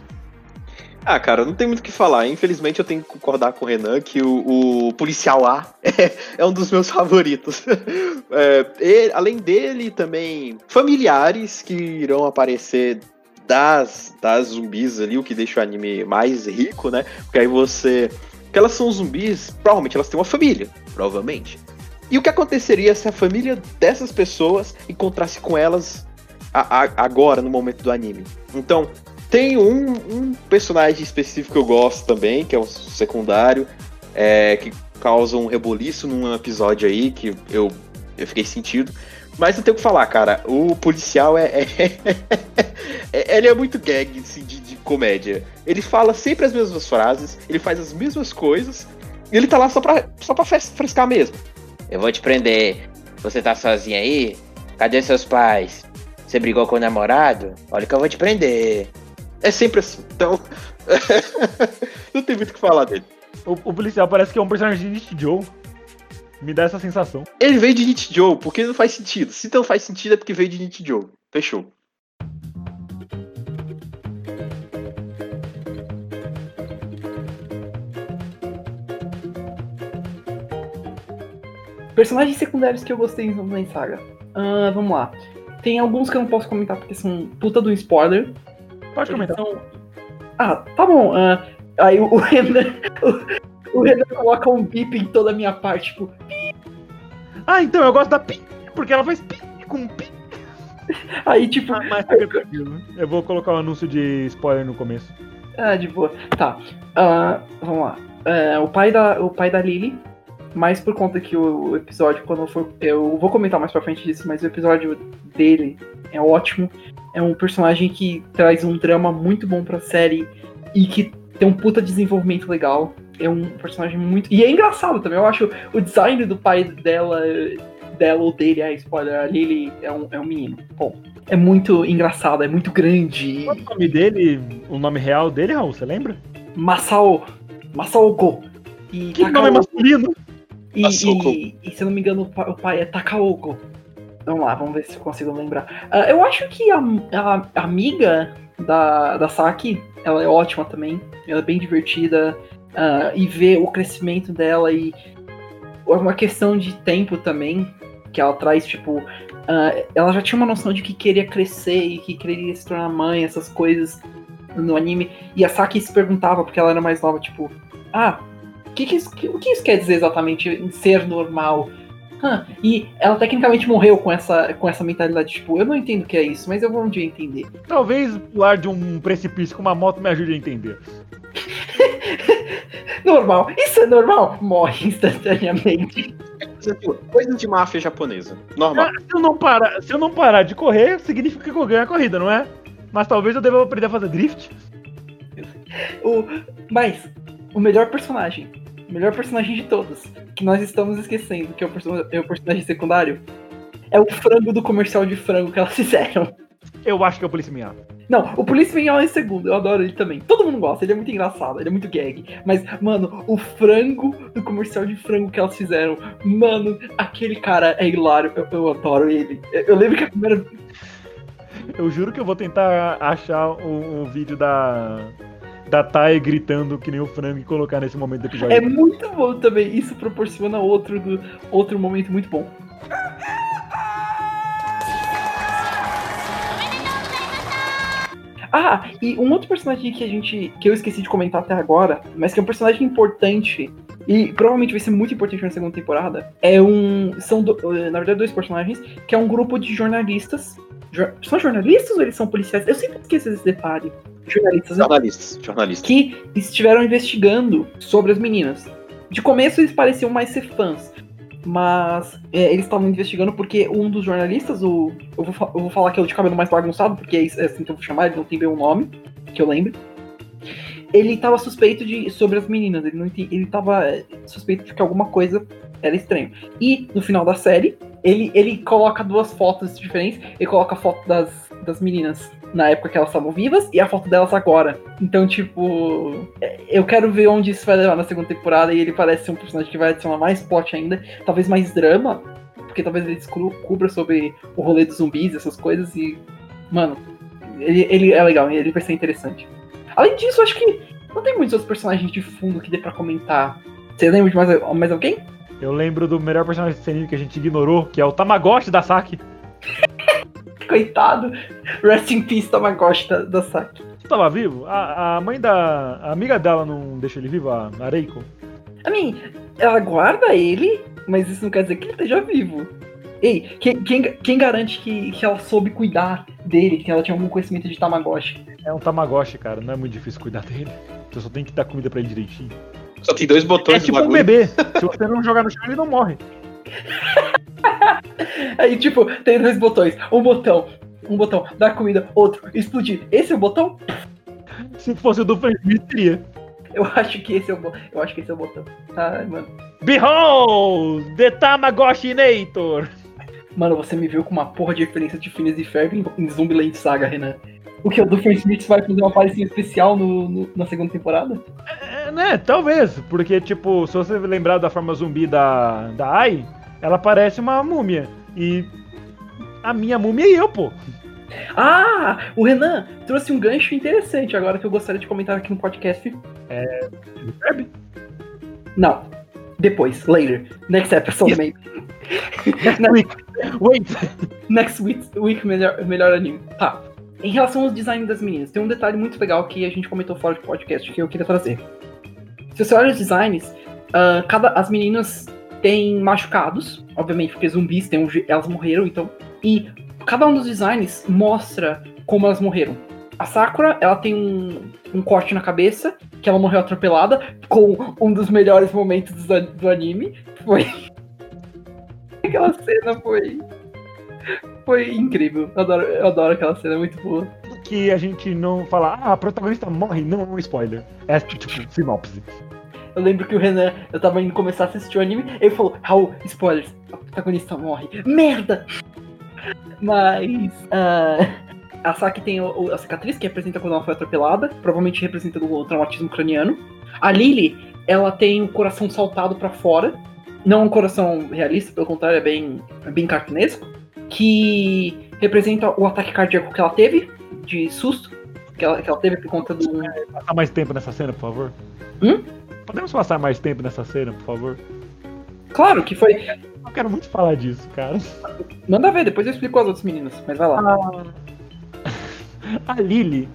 C: Ah, cara, não tem muito o que falar. Infelizmente eu tenho que concordar com o Renan que o, o policial A é, é um dos meus favoritos. É, e, além dele, também familiares que irão aparecer das, das zumbis ali, o que deixa o anime mais rico, né? Porque aí você. Porque elas são zumbis, provavelmente elas têm uma família, provavelmente. E o que aconteceria se a família dessas pessoas encontrasse com elas a- a- agora, no momento do anime? Então, tem um, um personagem específico que eu gosto também, que é o secundário, é, que causa um reboliço num episódio aí, que eu, eu fiquei sentido. Mas não tenho o que falar, cara. O policial é. é- é- ele é muito gag assim, de, de comédia. Ele fala sempre as mesmas frases, ele faz as mesmas coisas, Ele tá lá só pra, só pra fres- frescar mesmo.
D: Eu vou te prender. Você tá sozinha aí? Cadê seus pais? Você brigou com o namorado? Olha que eu vou te prender.
C: É sempre assim. Então. não tem muito o que falar dele.
A: O, o policial parece que é um personagem de Joe. Me dá essa sensação.
C: Ele veio de Nit Joe, porque não faz sentido. Se não faz sentido é porque veio de Nit Joe. Fechou.
B: Personagens secundários que eu gostei em Zombieland Saga. Ah, vamos lá. Tem alguns que eu não posso comentar porque são puta do spoiler.
A: Pode comentar.
B: Então- Ah, tá bom. ah, aí o, o Renan. O, o Renan coloca um bip em toda a minha parte, tipo,
A: Ah, então eu gosto da Pi, porque ela faz Pi com Pi.
B: aí tipo,
A: Ah, Mas tranquilo. Eu vou colocar um anúncio de spoiler no começo.
B: Ah, de boa. Tá. Ah, vamos lá. É, o, pai da, o pai da Lily, mais por conta que o, o episódio, quando for. Eu vou comentar mais pra frente disso, mas o episódio dele é ótimo. É um personagem que traz um drama muito bom pra série e que tem um puta desenvolvimento legal. É um personagem muito. E é engraçado também. Eu acho o design do pai dela. Dela ou dele, é spoiler, a Lily é um, é um menino. Bom, é muito engraçado, é muito grande.
A: Qual é o nome dele, o nome real dele, Raul? Você lembra?
B: Masao. Masao Go. E
A: Que nome
B: Takaogo.
A: masculino?
B: E, e, e se eu não me engano, o pa- o pai é Takaogo. Vamos lá, vamos ver se eu consigo lembrar. Ah, eu acho que a, a- a amiga da, da Saki, ela é ótima também. Ela é bem divertida. Ah, e ver o crescimento dela e é uma questão de tempo também, que ela traz, tipo. ah, ela já tinha uma noção de que queria crescer e que queria se tornar mãe, essas coisas no anime. E a Saki se perguntava, porque ela era mais nova, tipo, ah, o que, que isso, o que isso quer dizer exatamente em ser normal? E ela tecnicamente morreu com essa, com essa mentalidade, tipo, eu não entendo o que é isso, mas eu vou um dia entender.
A: Talvez pular de um precipício com uma moto me ajude a entender.
B: Normal, isso é normal? Morre instantaneamente.
C: Coisa de máfia japonesa. Normal.
A: Ah, se, eu não parar, se eu não parar de correr, significa que eu ganho a corrida, não é? Mas talvez eu deva aprender a fazer drift.
B: O, mas, o melhor personagem, o melhor personagem de todos, que nós estamos esquecendo, que é o, é o personagem secundário, é o frango do comercial de frango que elas fizeram.
A: Eu acho que é o Polícia Minha.
B: Não, o Policeman é em segundo, eu adoro ele também. Todo mundo gosta, ele é muito engraçado, ele é muito gag. Mas, mano, o frango do comercial de frango que elas fizeram, mano, aquele cara é hilário, eu, eu adoro ele. Eu, eu lembro que a primeira.
A: Eu juro que eu vou tentar achar um, um vídeo da. Da Thay gritando que nem o frango e colocar nesse momento do episódio.
B: É muito bom também, isso proporciona outro, do, outro momento muito bom. Ah, e um outro personagem que a gente. que eu esqueci de comentar até agora, mas que é um personagem importante e provavelmente vai ser muito importante na segunda temporada, é um. São, do- eh, na verdade, dois personagens, que é um grupo de jornalistas. Jor- são jornalistas ou eles são policiais? Eu sempre esqueço esse detalhe. Jornalistas, né?
C: Jornalistas. Jornalistas.
B: que estiveram investigando sobre as meninas. De começo eles pareciam mais ser fãs, mas é, eles estavam investigando porque um dos jornalistas, o, eu, vou, eu vou falar que é o de cabelo mais bagunçado, porque é é assim que eu vou chamar, ele não tem bem nome, que eu lembro. Ele estava suspeito de sobre as meninas, ele não ele estava é, suspeito de que alguma coisa era estranho. E no final da série, ele, ele coloca duas fotos diferentes, ele coloca a foto das, das meninas na época que elas estavam vivas e a foto delas agora. Então, tipo, é, eu quero ver onde isso vai levar na segunda temporada e ele parece ser um personagem que vai adicionar mais plot ainda, talvez mais drama, porque talvez ele descru- cubra sobre o rolê dos zumbis, essas coisas e, mano, ele, ele é legal, ele vai ser interessante. Além disso, acho que não tem muitos outros personagens de fundo que dê pra comentar. Você lembra de mais, mais alguém?
A: Eu lembro do melhor personagem anime que a gente ignorou, que é o Tamagotchi da Saki.
B: Coitado. Rest in peace, Tamagotchi da, da Saki.
A: Você tava vivo? A, a mãe da. A amiga dela não deixa ele vivo, a a Reiko?
B: I mean, ela guarda ele, mas isso não quer dizer que ele esteja vivo. Ei, quem, quem, quem garante que, que ela soube cuidar dele, que ela tinha algum conhecimento de Tamagotchi?
A: É um Tamagotchi, cara. Não é muito difícil cuidar dele. Você só tem que dar comida pra ele direitinho.
C: Só tem dois
A: É
C: botões
A: tipo
C: no
A: um bebê. Se você não jogar no chão, ele não morre.
B: Aí, tipo, tem dois botões. Um botão, um botão, dar comida, outro, explodir. Esse é o botão?
A: Se fosse o do Frank teria.
B: Eu acho que esse é o, bo- eu acho que esse é o botão. Ai, mano.
A: Behold, the Tamagotchinator!
B: Mano, você me viu com uma porra de referência de Phineas e Ferb em, em Zombieland Saga, Renan. O que? O do Smith vai fazer uma aparição especial no, no- na segunda temporada?
A: É, né, talvez, porque, tipo, se você lembrar da forma zumbi da, da Ai, ela parece uma múmia. E a minha múmia e eu, pô.
B: Ah, o Renan trouxe um gancho interessante agora que eu gostaria de comentar aqui no podcast.
A: Ferb?
B: Não. Depois, later. Next episode, maybe.
A: Next week. Wait.
B: Next week, week melhor, melhor anime. Tá. Em relação aos designs das meninas, tem um detalhe muito legal que a gente comentou fora do podcast que eu queria trazer. Se você olha os designs, ah, cada, as meninas têm machucados, obviamente, porque zumbis um, elas morreram, então. E cada um dos designs mostra como elas morreram. A Sakura, ela tem um, um corte na cabeça, que ela morreu atropelada, com um dos melhores momentos do, do anime. Foi. Aquela cena foi. Foi incrível. Eu adoro, eu adoro aquela cena, é muito boa.
A: Que a gente não fala, ah, a protagonista morre, não é um spoiler. É tipo, sinopse.
B: Eu lembro que o Renan, eu tava indo começar a assistir o anime, ele falou, Raul, spoilers, a protagonista morre. Merda! Mas. ah, a Saki tem o- o- a cicatriz que representa quando ela foi atropelada, provavelmente representa o traumatismo craniano. A Lily, ela tem o coração saltado pra fora. Não um coração realista, pelo contrário, é bem, é bem cartunesco. Que representa o ataque cardíaco que ela teve, de susto, que ela, que ela teve por conta do.
A: Passar mais tempo nessa cena, por favor?
B: Hum?
A: Podemos passar mais tempo nessa cena, por favor?
B: Claro que foi.
A: Eu quero muito falar disso, cara.
B: Manda ver, depois eu explico as outras meninas, mas vai lá.
A: A Lily,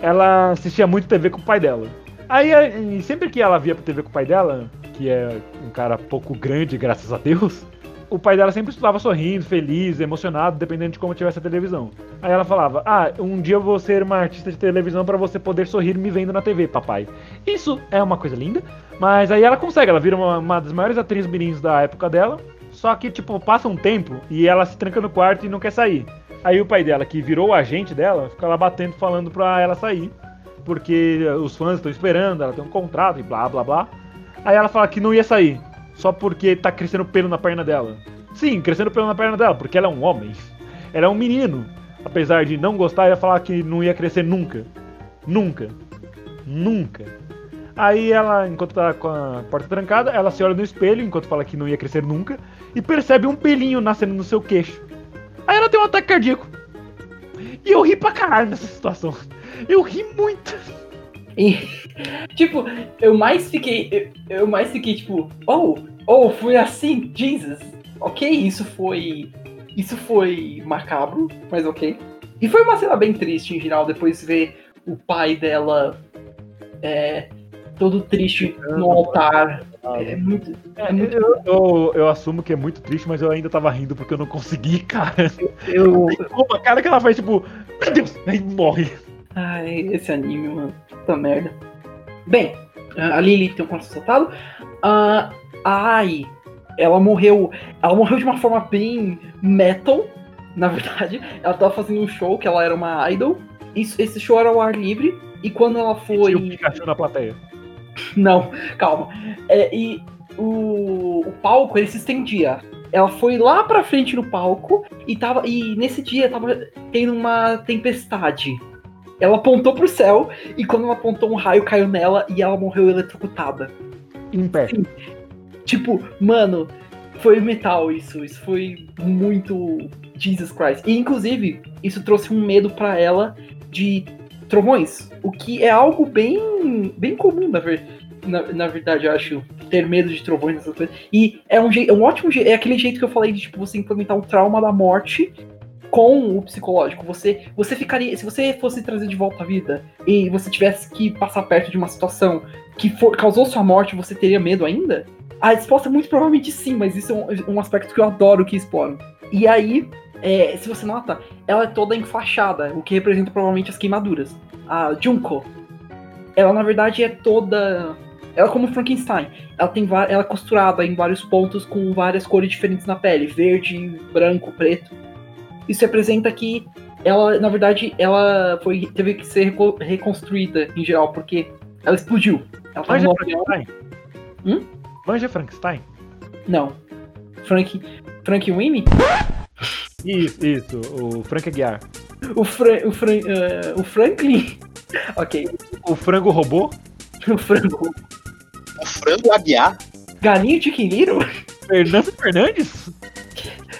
A: ela assistia muito TV com o pai dela. Aí, e sempre que ela via pra TV com o pai dela, que é um cara pouco grande, graças a Deus, o pai dela sempre estava sorrindo, feliz, emocionado, dependendo de como tivesse a televisão. Aí ela falava: Ah, um dia eu vou ser uma artista de televisão pra você poder sorrir me vendo na TV, papai. Isso é uma coisa linda, mas aí ela consegue, ela vira uma, uma das maiores atrizes mirins da época dela. Só que, tipo, passa um tempo e ela se tranca no quarto e não quer sair. Aí o pai dela, que virou o agente dela, fica lá batendo, falando pra ela sair. Porque os fãs estão esperando, ela tem um contrato e blá blá blá. Aí ela fala que não ia sair, só porque tá crescendo pelo na perna dela. Sim, crescendo pelo na perna dela, porque ela é um homem. Ela é um menino. Apesar de não gostar, ia falar que não ia crescer nunca. Nunca. Nunca. Aí ela, enquanto tá com a porta trancada, ela se olha no espelho, enquanto fala que não ia crescer nunca, e percebe um pelinho nascendo no seu queixo. Aí ela tem um ataque cardíaco. E eu ri pra caralho nessa situação. Eu ri muito.
B: E, tipo, eu mais fiquei. Eu, eu mais fiquei, tipo, oh, oh, foi assim, Jesus. Ok, isso foi. Isso foi macabro, mas ok. E foi uma cena bem triste em geral, depois ver o pai dela é, todo triste no altar. É muito.
A: É, eu, eu, eu assumo que é muito triste, mas eu ainda tava rindo porque eu não consegui, cara.
B: Eu.
A: Uma cara que ela faz, tipo, meu Deus, aí morre.
B: Ai, esse anime, mano. Puta merda. Bem, a Lily tem um coração soltado. A Ai, ela morreu. Ela morreu de uma forma bem metal, na verdade. Ela tava fazendo um show que ela era uma idol. Isso, esse show era ao ar livre. E quando ela foi.
A: Tinha o Pikachu na plateia.
B: Não, calma. É, e o, o palco ele se estendia. Ela foi lá pra frente no palco e tava. E nesse dia tava tendo uma tempestade. Ela apontou pro céu e quando ela apontou um raio caiu nela e ela morreu eletrocutada.
A: Em pé.
B: Tipo, mano, foi metal isso. Isso foi muito Jesus Christ. E inclusive, isso trouxe um medo pra ela de trovões. O que é algo bem, bem comum, na, ver, na, na verdade, eu acho. Ter medo de trovões, essas coisas. E é um, jeito, é um ótimo jeito. É aquele jeito que eu falei de tipo, você implementar um trauma da morte com o psicológico. Você, você ficaria. Se você fosse trazer de volta a vida e você tivesse que passar perto de uma situação que for, causou sua morte, você teria medo ainda? A resposta é muito provavelmente sim, mas isso é um, um aspecto que eu adoro que exploram. E aí, é, se você nota, ela é toda enfaixada, o que representa provavelmente as queimaduras. A Junko, ela na verdade é toda. Ela é como Frankenstein. Ela tem ela é costurada em vários pontos com várias cores diferentes na pele, verde, branco, preto. Isso representa que ela, na verdade, ela foi teve que ser reco- reconstruída em geral porque ela explodiu. Ela
A: Manja. Frankenstein?
B: Hum?
A: Manja Frankenstein?
B: Não. Frank. Frank Winnie?
A: Isso, isso. O Frank Aguiar.
B: O, Fran, o, Fran, eh, o Franklin? ok.
A: O frango robô?
B: O frango.
C: O frango aguiar.
B: Galinho Chicken Little?
A: Fernando Fernandes?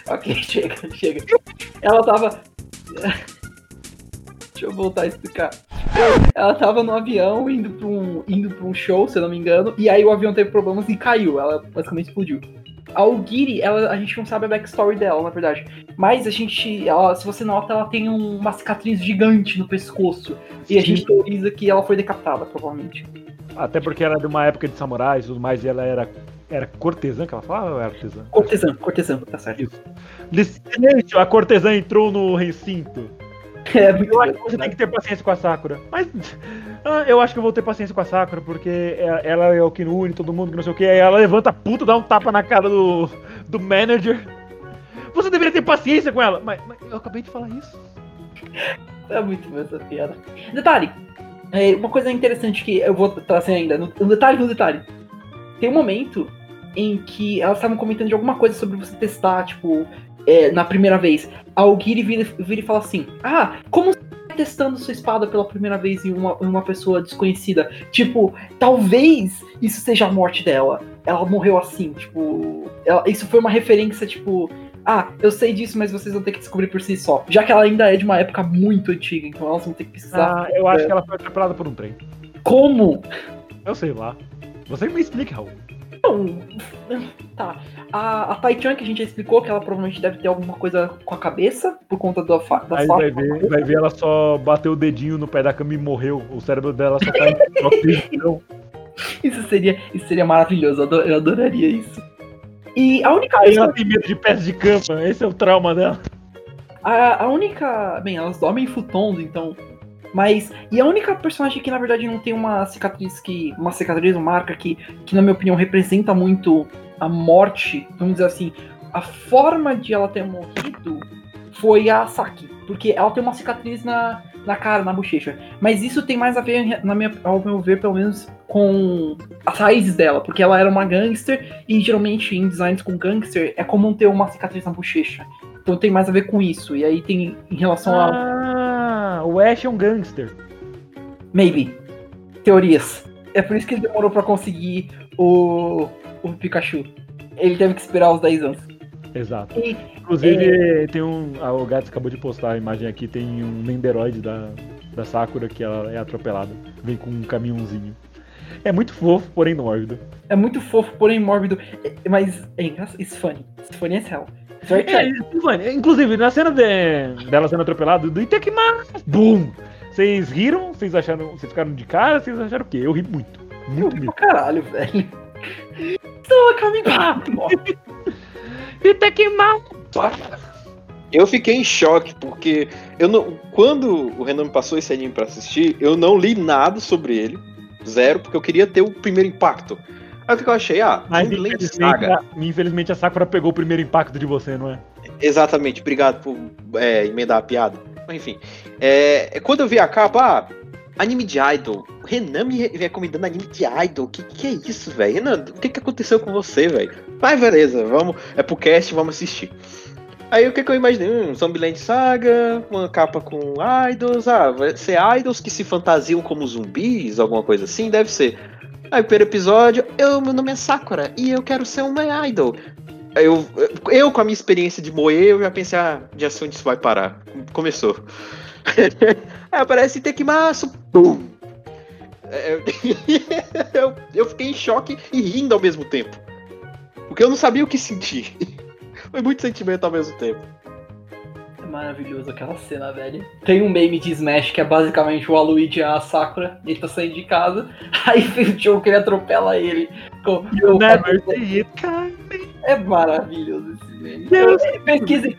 B: Ok, chega, chega. Ela tava. Deixa eu voltar a explicar. Ela tava no avião indo pra, um, indo pra um show, se eu não me engano, e aí o avião teve problemas e caiu. Ela basicamente explodiu. A Ogiri, ela, a gente não sabe a backstory dela, na verdade. Mas a gente. Ela, se você nota, ela tem um- uma cicatriz gigante no pescoço. E a gente teoriza que ela foi decapitada, provavelmente.
A: Até porque era de uma época de samurais e tudo mais, e ela era, era cortesã que ela falava ou era artesã?
B: Cortesã, cortesã, tá certo.
A: Silêncio, a cortesã entrou no recinto.
B: É
A: Eu acho que você tem que ter paciência com a Sakura. Mas ah, eu acho que eu vou ter paciência com a Sakura, porque é- ela é o que une todo mundo, que não sei o que. Aí ela levanta a puta, dá um tapa na cara do, do manager. Você deveria ter paciência com ela. Mas, mas eu acabei de falar isso.
B: É muito boa essa piada. Detalhe, é, uma coisa interessante que eu vou trazer ainda, no detalhe no detalhe. Tem um momento em que elas estavam comentando de alguma coisa sobre você testar, tipo, é, na primeira vez. A Ogiri vira, vira e fala assim: Ah, como você tá testando sua espada pela primeira vez em uma, em uma pessoa desconhecida? Tipo, talvez isso seja a morte dela. Ela morreu assim, tipo. ela- isso foi uma referência, tipo. Ah, eu sei disso, mas vocês vão ter que descobrir por si só. Já que ela ainda é de uma época muito antiga, então elas vão ter que pesquisar.
A: Ah, eu acho que ela foi atropelada por um trem.
B: Como?
A: Eu sei lá. Você me explica, Raul.
B: Não. Tá. A, a Tai-chan, que a gente já explicou, que ela provavelmente deve ter alguma coisa com a cabeça, por conta da, fa da
A: Aí vai ver, vai ver ela só bateu o dedinho no pé da cama e morreu. O cérebro dela só tá em oxigênio.
B: Isso seria, isso seria maravilhoso, eu, ado- eu adoraria isso. E a única
A: Aí ela tem medo de pés de cama. Esse é o trauma dela.
B: A, a única. Bem, elas dormem em futons, então. Mas. E a única personagem que na verdade não tem uma cicatriz que. Uma cicatriz, uma marca que, que na minha opinião representa muito a morte, vamos dizer assim, a forma de ela ter morrido foi a Saki. Porque ela tem uma cicatriz na, na cara, na bochecha. Mas isso tem mais a ver, na minha, ao meu ver, pelo menos, com as raízes dela. Porque ela era uma gangster e geralmente em designs com gangster é comum ter uma cicatriz na bochecha. Então tem mais a ver com isso. E aí tem em relação a.
A: O Ash é um gangster.
B: Maybe. Teorias. É por isso que ele demorou pra conseguir o, o Pikachu. Ele teve que esperar os 10 anos.
A: Exato.
B: E,
A: Inclusive, tem um. ah, O Gats acabou de postar a imagem aqui, tem um Nenderoid da, da Sakura que ela é atropelada. Vem com um caminhãozinho. É muito fofo, porém mórbido.
B: é muito fofo, porém mórbido. É- Mas é engraçado. It's funny. It's funny as hell.
A: É, mano, inclusive, na cena de, dela sendo atropelada, do Itekima, boom! Vocês riram? Vocês acharam. Vocês ficaram de cara? Vocês acharam o quê? Eu ri muito.
B: Eu
A: Muito
B: ri
A: mesmo.
B: pra caralho, velho. Estou a caminhar.
A: Itekima!
C: Eu fiquei em choque, porque eu não, quando o Renan me passou esse anime pra assistir, eu não li nada sobre ele. Zero, porque eu queria ter o primeiro impacto. Aí o que eu achei? Ah,
A: Mas infelizmente,
C: Saga.
A: a, infelizmente a Sakura pegou o primeiro impacto de você, não é?
C: Exatamente, obrigado por é, emendar a piada. Mas enfim, é, quando eu vi a capa, ah, anime de idol. O Renan me re- recomendando anime de idol. Que que é isso, velho? Renan, o que que aconteceu com você, velho? Mas beleza, vamos, é pro cast, vamos assistir. Aí o que que eu imaginei? Hum, Zombieland Saga, uma capa com idols, ah, vai ser idols que se fantasiam como zumbis, alguma coisa assim, deve ser. Aí, primeiro episódio, eu, meu nome é Sakura e eu quero ser uma idol. Eu, eu, com a minha experiência de moer, eu já pensei, ah, sei onde isso vai parar. Começou. Aí aparece Tekimaço, pum! É, Eu, eu fiquei em choque e rindo ao mesmo tempo. Porque eu não sabia o que sentir. Foi muito sentimento ao mesmo tempo.
B: Maravilhoso aquela cena, velho. Tem um meme de Smash que é basicamente o Aluigi e a Sakura. Ele tá saindo de casa. Aí vem o Joker e atropela ele. Com- com-
A: Never see it coming.
B: É maravilhoso esse meme.
A: Deus.
B: Pesquisem.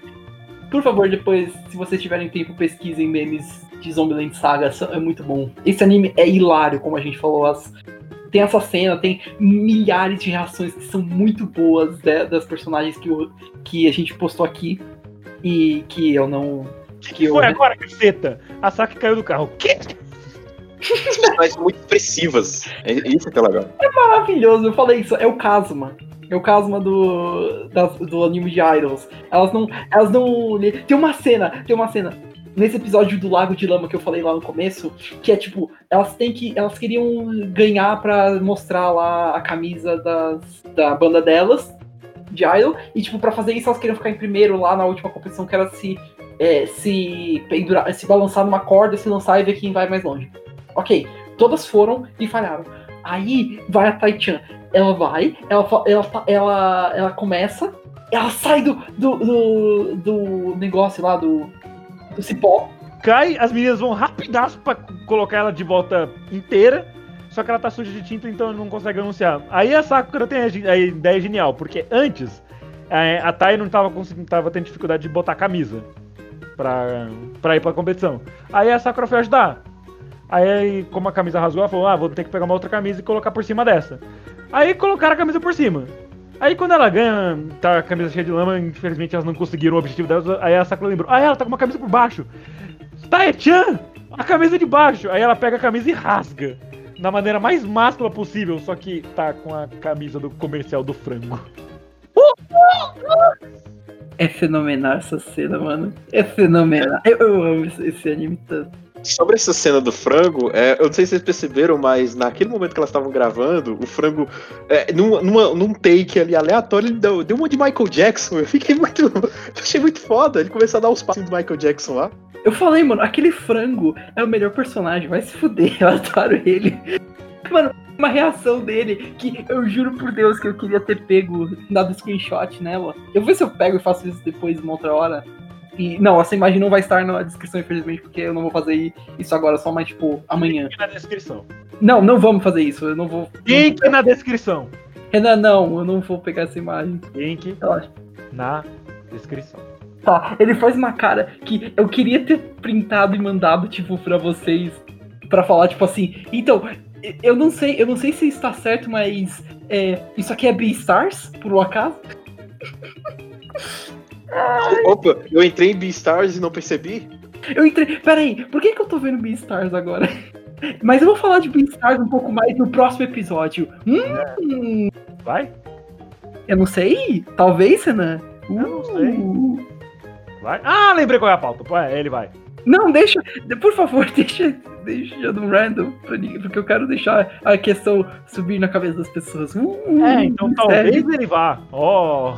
B: Por favor, depois, se vocês tiverem tempo, pesquisem memes de Zombieland Saga. É muito bom. Esse anime é hilário, como a gente falou. As... Tem essa cena, tem milhares de reações que são muito boas né, das personagens que, que a gente postou aqui. E que eu não.
A: Que foi agora, caceta? A Saki caiu do carro. O quê?
C: As personagens são muito expressivas. É isso que é legal.
B: Maravilhoso, eu falei isso, é o Kazuma. É o Kazuma do, das- do anime de Idols. Elas não. Elas não. Tem uma cena, tem uma cena. Nesse episódio do Lago de Lama que eu falei lá no começo, que é tipo, elas têm que. Elas queriam ganhar pra mostrar lá a camisa das, da banda delas, de Idol, e tipo, pra fazer isso elas queriam ficar em primeiro lá na última competição, que era se. é, se pendurar, se balançar numa corda, se lançar e ver quem vai mais longe. Ok, todas foram e falharam. Aí vai a Taichan. Ela vai, ela, ela, ela, ela começa, ela sai do, do, do, do negócio lá, do, do cipó.
A: Cai, as meninas vão rapidaço pra colocar ela de volta inteira. Só que ela tá suja de tinta, então não consegue anunciar. Aí a Sakura tem a ideia genial, porque antes é, a Tai não tava conseguindo, tava tendo dificuldade de botar camisa pra, pra ir pra competição. Aí a Sakura foi ajudar. Aí, como a camisa rasgou, ela falou: Ah, vou ter que pegar uma outra camisa e colocar por cima dessa. Aí colocaram a camisa por cima. Aí quando ela ganha, tá a camisa cheia de lama, infelizmente elas não conseguiram o objetivo delas. Aí a Sakura lembrou: Ah, ela tá com uma camisa por baixo. Tae-chan! A camisa de baixo! Aí ela pega a camisa e rasga. Da maneira mais máscula possível, só que tá com a camisa do comercial do frango.
B: É fenomenal essa cena, mano. É fenomenal. Eu, eu amo esse, esse anime tanto.
C: Sobre essa cena do frango, é, eu não sei se vocês perceberam, mas naquele momento que elas estavam gravando, o frango, é, num, numa- num take ali aleatório, ele deu, deu uma de Michael Jackson. Eu fiquei muito. Eu achei muito foda. Ele começou a dar os passos do Michael Jackson lá.
B: Eu falei, mano, aquele frango é o melhor personagem, vai se fuder, eu adoro ele. Mano, uma reação dele que eu juro por Deus que eu queria ter pego, dado screenshot nela. Eu vou ver se eu pego e faço isso depois, uma outra hora. E, não, essa imagem não vai estar na descrição, infelizmente, porque eu não vou fazer isso agora, só mais, tipo, amanhã.
A: Link na descrição.
B: Não, não vamos fazer isso, eu não vou.
A: Link na descrição.
B: Renan, não, eu não vou pegar essa imagem.
A: Link
B: Relaxa.
A: na descrição.
B: Tá, ele faz uma cara que eu queria ter printado e mandado, tipo, pra vocês, pra falar, tipo assim, então, eu não sei, eu não sei se está certo, mas é, isso aqui é Beastars, por um acaso?
C: Opa, eu entrei em Beastars e não percebi?
B: Eu entrei, peraí, por que que eu tô vendo Beastars agora? Mas eu vou falar de Beastars um pouco mais no próximo episódio. Hum,
A: Vai?
B: eu não sei, talvez, Renan?
A: Eu não sei. Vai? Ah, lembrei qual é a pauta. Pô, é, ele vai.
B: Não, deixa, por favor, deixa, deixa no random, pra ninguém, porque eu quero deixar a questão subir na cabeça das pessoas. Uh,
A: É, então talvez
B: sério.
A: ele vá. Ó.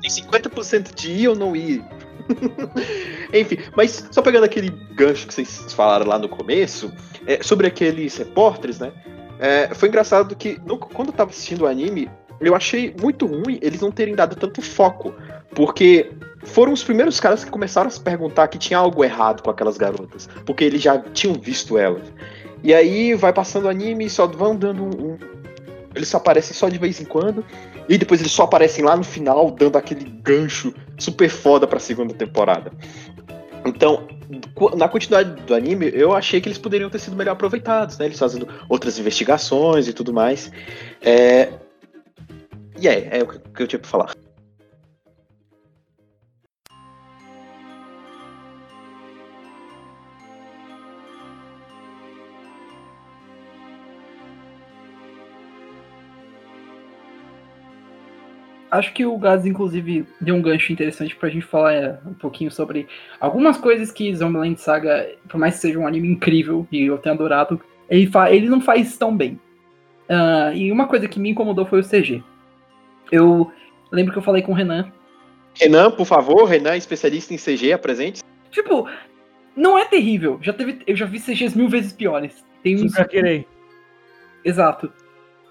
C: Tem 50% de ir ou não ir. Enfim, mas só pegando aquele gancho que vocês falaram lá no começo, é, sobre aqueles repórteres, né? é, foi engraçado que no- quando eu tava assistindo o anime, eu achei muito ruim eles não terem dado tanto foco. Porque foram os primeiros caras que começaram a se perguntar que tinha algo errado com aquelas garotas. Porque eles já tinham visto elas. E aí vai passando o anime e só vão dando um- um. Eles só aparecem só de vez em quando. E depois eles só aparecem lá no final, dando aquele gancho super foda pra segunda temporada. Então, na continuidade do anime, eu achei que eles poderiam ter sido melhor aproveitados, né? Eles fazendo outras investigações e tudo mais. É... E é, é o que eu tinha pra falar.
B: Acho que o Gaz, inclusive, deu um gancho interessante pra gente falar é, um pouquinho sobre algumas coisas que Zombieland Saga, por mais que seja um anime incrível e eu tenha adorado, ele, fa ele não faz tão bem. Ah, e uma coisa que me incomodou foi o CG. Eu lembro que eu falei com o Renan.
C: Renan, por favor, Renan, especialista em CG, apresente.
B: Tipo, não é terrível. Já teve, eu já vi CGs mil vezes piores. Tem uns.
A: Super.
B: Exato.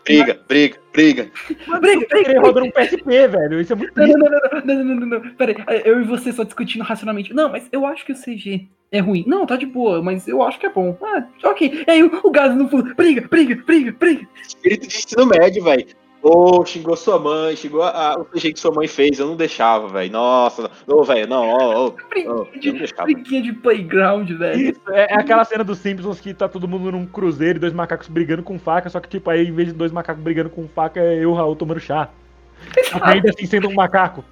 C: Briga, briga, briga.
B: Briga,
A: querer
B: briga,
A: rodando um PSP, velho. Isso é muito
B: Não, não, não, não, não, não, não, não. Pera aí, eu e você só discutindo racionalmente. Não, mas eu acho que o CG é ruim. Não, tá de boa, mas eu acho que é bom. Ah, ok. E aí o, o Gás no fundo, briga, briga, briga, briga.
C: Espírito de ensino médio, velho. Ô, xingou sua mãe, xingou a, a- o CG que sua mãe fez, eu não deixava, velho. Nossa, não, ô, velho, não, ó,
B: Briguinha
C: eu não
B: de, briguinha de playground, velho.
A: Isso, é, é aquela cena dos Simpsons que tá todo mundo num cruzeiro e dois macacos brigando com faca, só que, tipo, aí em vez de dois macacos brigando com faca, é eu e o Raul tomando chá. Ainda assim sendo um macaco.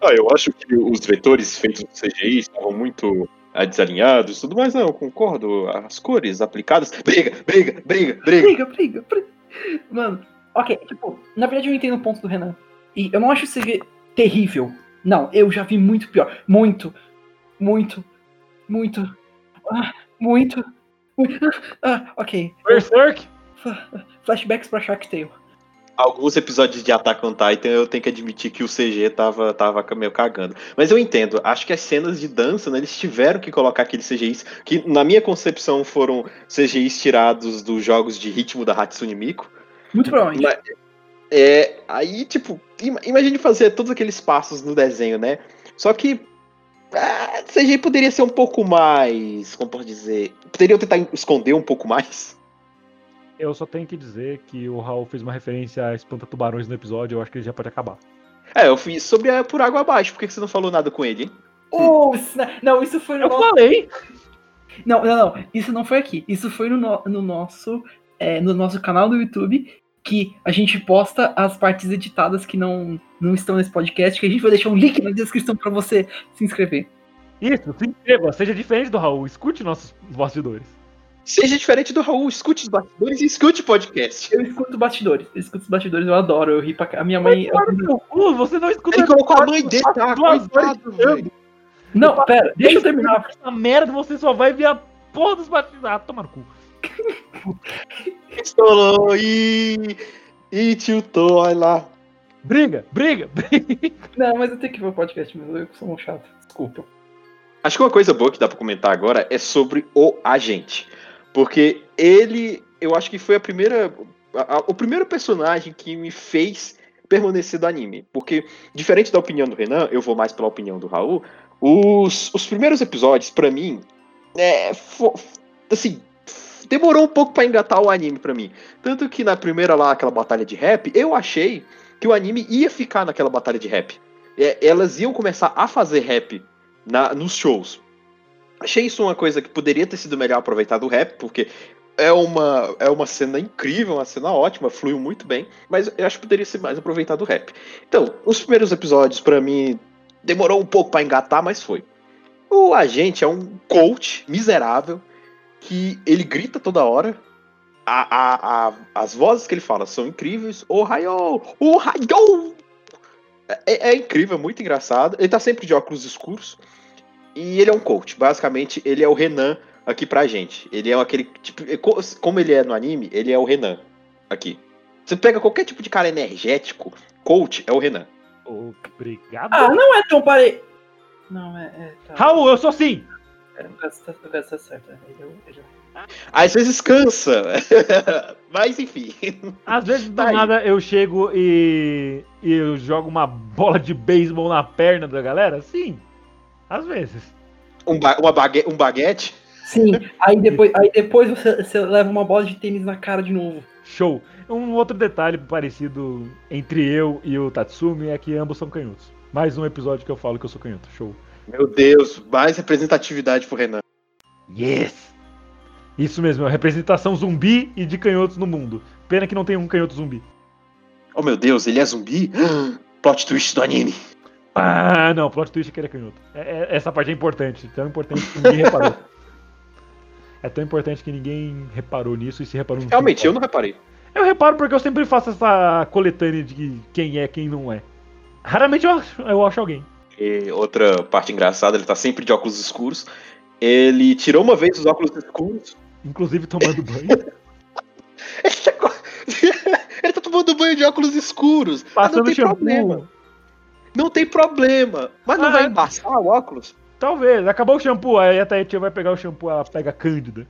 C: Ah, eu acho que os vetores feitos no CGI estavam muito ah, desalinhados e tudo mais, não, eu concordo. As cores aplicadas. Briga, briga, briga, briga.
B: Briga, briga, briga. Mano, ok, tipo, na verdade eu entendo o ponto do Renan. E eu não acho o CG terrível. Não, eu já vi muito pior. Muito, muito, muito, ah, muito. muito. Ah, ok.
A: Berserk?
B: Flashbacks pra Shark Tale.
C: Alguns episódios de Attack on Titan eu tenho que admitir que o CG tava, tava meio cagando. Mas eu entendo, acho que as cenas de dança, né, eles tiveram que colocar aqueles CGIs, que na minha concepção foram CGIs tirados dos jogos de ritmo da Hatsune Miku.
B: Muito provavelmente.
C: Mas, é, aí, tipo, ima- imagine fazer todos aqueles passos no desenho, né? Só que ah, CGI poderia ser um pouco mais. Como posso dizer? Poderiam tentar esconder um pouco mais.
A: Eu só tenho que dizer que o Raul fez uma referência a Espanta Tubarões no episódio, eu acho que ele já pode acabar.
C: É, eu fiz sobre a Por Água Abaixo, por que você não falou nada com ele, hein?
B: Oh, não, isso foi no
A: Eu
B: nosso.
A: falei!
B: Não, não, não. Isso não foi aqui. Isso foi no- no nosso, é, no nosso canal do YouTube. Que a gente posta as partes editadas que não, não estão nesse podcast. Que a gente vai deixar um link na descrição pra você se inscrever.
A: Isso, se inscreva, seja diferente do Raul, escute nossos bastidores.
C: Seja diferente do Raul, escute os bastidores e escute o podcast.
B: Eu escuto bastidores. Eu escuto os bastidores, eu adoro. Eu ri pra cá. A minha mãe.
A: Claro que eu- Uh, você não escuta
C: Ele colocou a mãe dele, tá?
A: duas
C: Coitado, velho.
B: Não, pera, deixa eu terminar.
A: Essa merda você só vai ver a porra dos bastidores. Ah, toma no cu.
C: Estourou e. E tiltou, olha lá.
A: Briga, briga, briga.
B: Não, mas eu tenho que ver o podcast mesmo. Eu sou um chato. Desculpa.
C: Acho que uma coisa boa que dá pra comentar agora é sobre o agente. Porque ele, eu acho que foi a primeira. a- a- o primeiro personagem que me fez permanecer do anime. Porque, diferente da opinião do Renan, eu vou mais pela opinião do Raul. Os, os primeiros episódios, pra mim, é, fo- assim, demorou um pouco pra engatar o anime pra mim. Tanto que na primeira lá, aquela batalha de rap, eu achei que o anime ia ficar naquela batalha de rap. É, elas iam começar a fazer rap na, nos shows. Achei isso uma coisa que poderia ter sido melhor aproveitado o rap, porque é uma, é uma cena incrível, uma cena ótima, fluiu muito bem, mas eu acho que poderia ser mais aproveitado o rap. Então, os primeiros episódios, pra mim, demorou um pouco pra engatar, mas foi. O agente é um coach miserável que ele grita toda hora. A, a, a- as vozes que ele fala são incríveis. O Raio! O Raio! É, é incrível, é muito engraçado. Ele tá sempre de óculos escuros. E ele é um coach. Basicamente, ele é o Renan aqui pra gente. Ele é aquele. Tipo, é co- como ele é no anime, ele é o Renan aqui. Você pega qualquer tipo de cara energético, coach é o Renan.
A: Obrigado.
B: Ah, não é tão parei. Não, é. é tá.
A: Raul, eu sou sim.
B: É, o tá, tá certo. é, ele- ele-
C: Às vezes cansa. Mas enfim.
A: Às vezes do
C: Tá aí.
A: nada eu chego e, e eu jogo uma bola de beisebol na perna da galera? Sim. Às vezes.
C: Um, ba uma bague um baguete.
B: Sim, aí depois, aí depois você, você leva uma bola de tênis na cara de novo.
A: Show. Um outro detalhe parecido entre eu e o Tatsumi é que ambos são canhotos. Mais um episódio que eu falo que eu sou canhoto. Show.
C: Meu Deus, mais representatividade pro Renan.
A: Yes! Isso mesmo, é representação zumbi e de canhotos no mundo. Pena que não tem um canhoto zumbi.
C: Oh meu Deus, ele é zumbi? Plot twist do anime.
A: Ah, não, plot twist é que ele é canhoto. É- é- essa parte é importante, tão importante que ninguém reparou. É tão importante que ninguém reparou nisso e se reparou no
C: Realmente, eu não reparei.
A: Eu reparo porque eu sempre faço essa coletânea de quem é quem não é. Raramente eu acho, eu acho alguém.
C: E outra parte engraçada, ele tá sempre de óculos escuros. Ele tirou uma vez os óculos escuros.
A: Inclusive tomando banho.
C: Ele tá, ele tá tomando banho de óculos escuros. Mas não
A: Passando
C: tem
A: shampoo.
C: problema. Não tem problema. Mas não
A: Ah,
C: vai
A: é.
C: embaçar o óculos?
A: Talvez. Acabou o shampoo, aí a Taitia vai pegar o shampoo, ela pega a Cândida.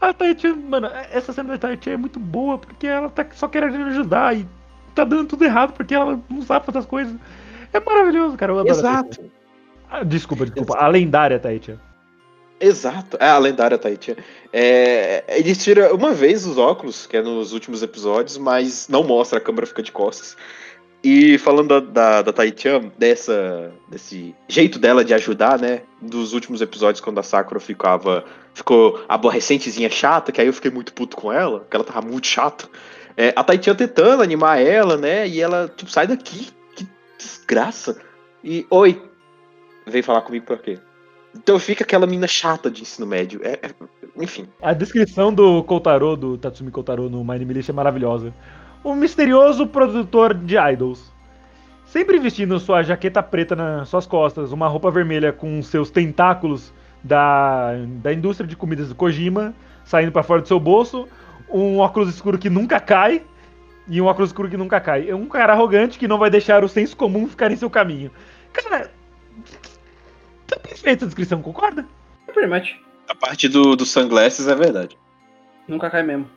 A: A Taitia, mano, essa cena da Taitia é muito boa, porque ela tá só querendo ajudar e tá dando tudo errado, porque ela não sabe fazer as coisas. É maravilhoso, cara.
C: Exato.
A: Ah, desculpa, desculpa. A lendária Taitia.
C: Exato. É a lendária Taitia. É, ele tira uma vez os óculos, que é nos últimos episódios, mas não mostra, a câmera fica de costas. E falando da, da, da Tai-chan, dessa, desse jeito dela de ajudar, né? Dos últimos episódios, quando a Sakura ficava. Ficou aborrecentezinha chata, que aí eu fiquei muito puto com ela, que ela tava muito chata. É, a Tai-chan tentando animar ela, né? E ela, tipo, sai daqui, desgraça. E, oi, veio falar comigo por quê? Então fica aquela mina chata de ensino médio. É, é- enfim.
A: A descrição do Kotaro, do Tatsumi Kotaro no My List é maravilhosa. Um misterioso produtor de idols. Sempre vestindo sua jaqueta preta nas suas costas, uma roupa vermelha com seus tentáculos da, da indústria de comidas do Kojima saindo pra fora do seu bolso, um óculos escuro que nunca cai e um óculos escuro que nunca cai. É um cara arrogante que não vai deixar o senso comum ficar em seu caminho. Cara, tá perfeita a descrição, concorda?
B: Pretty much.
C: A parte do, do sunglasses é verdade.
B: Nunca cai mesmo.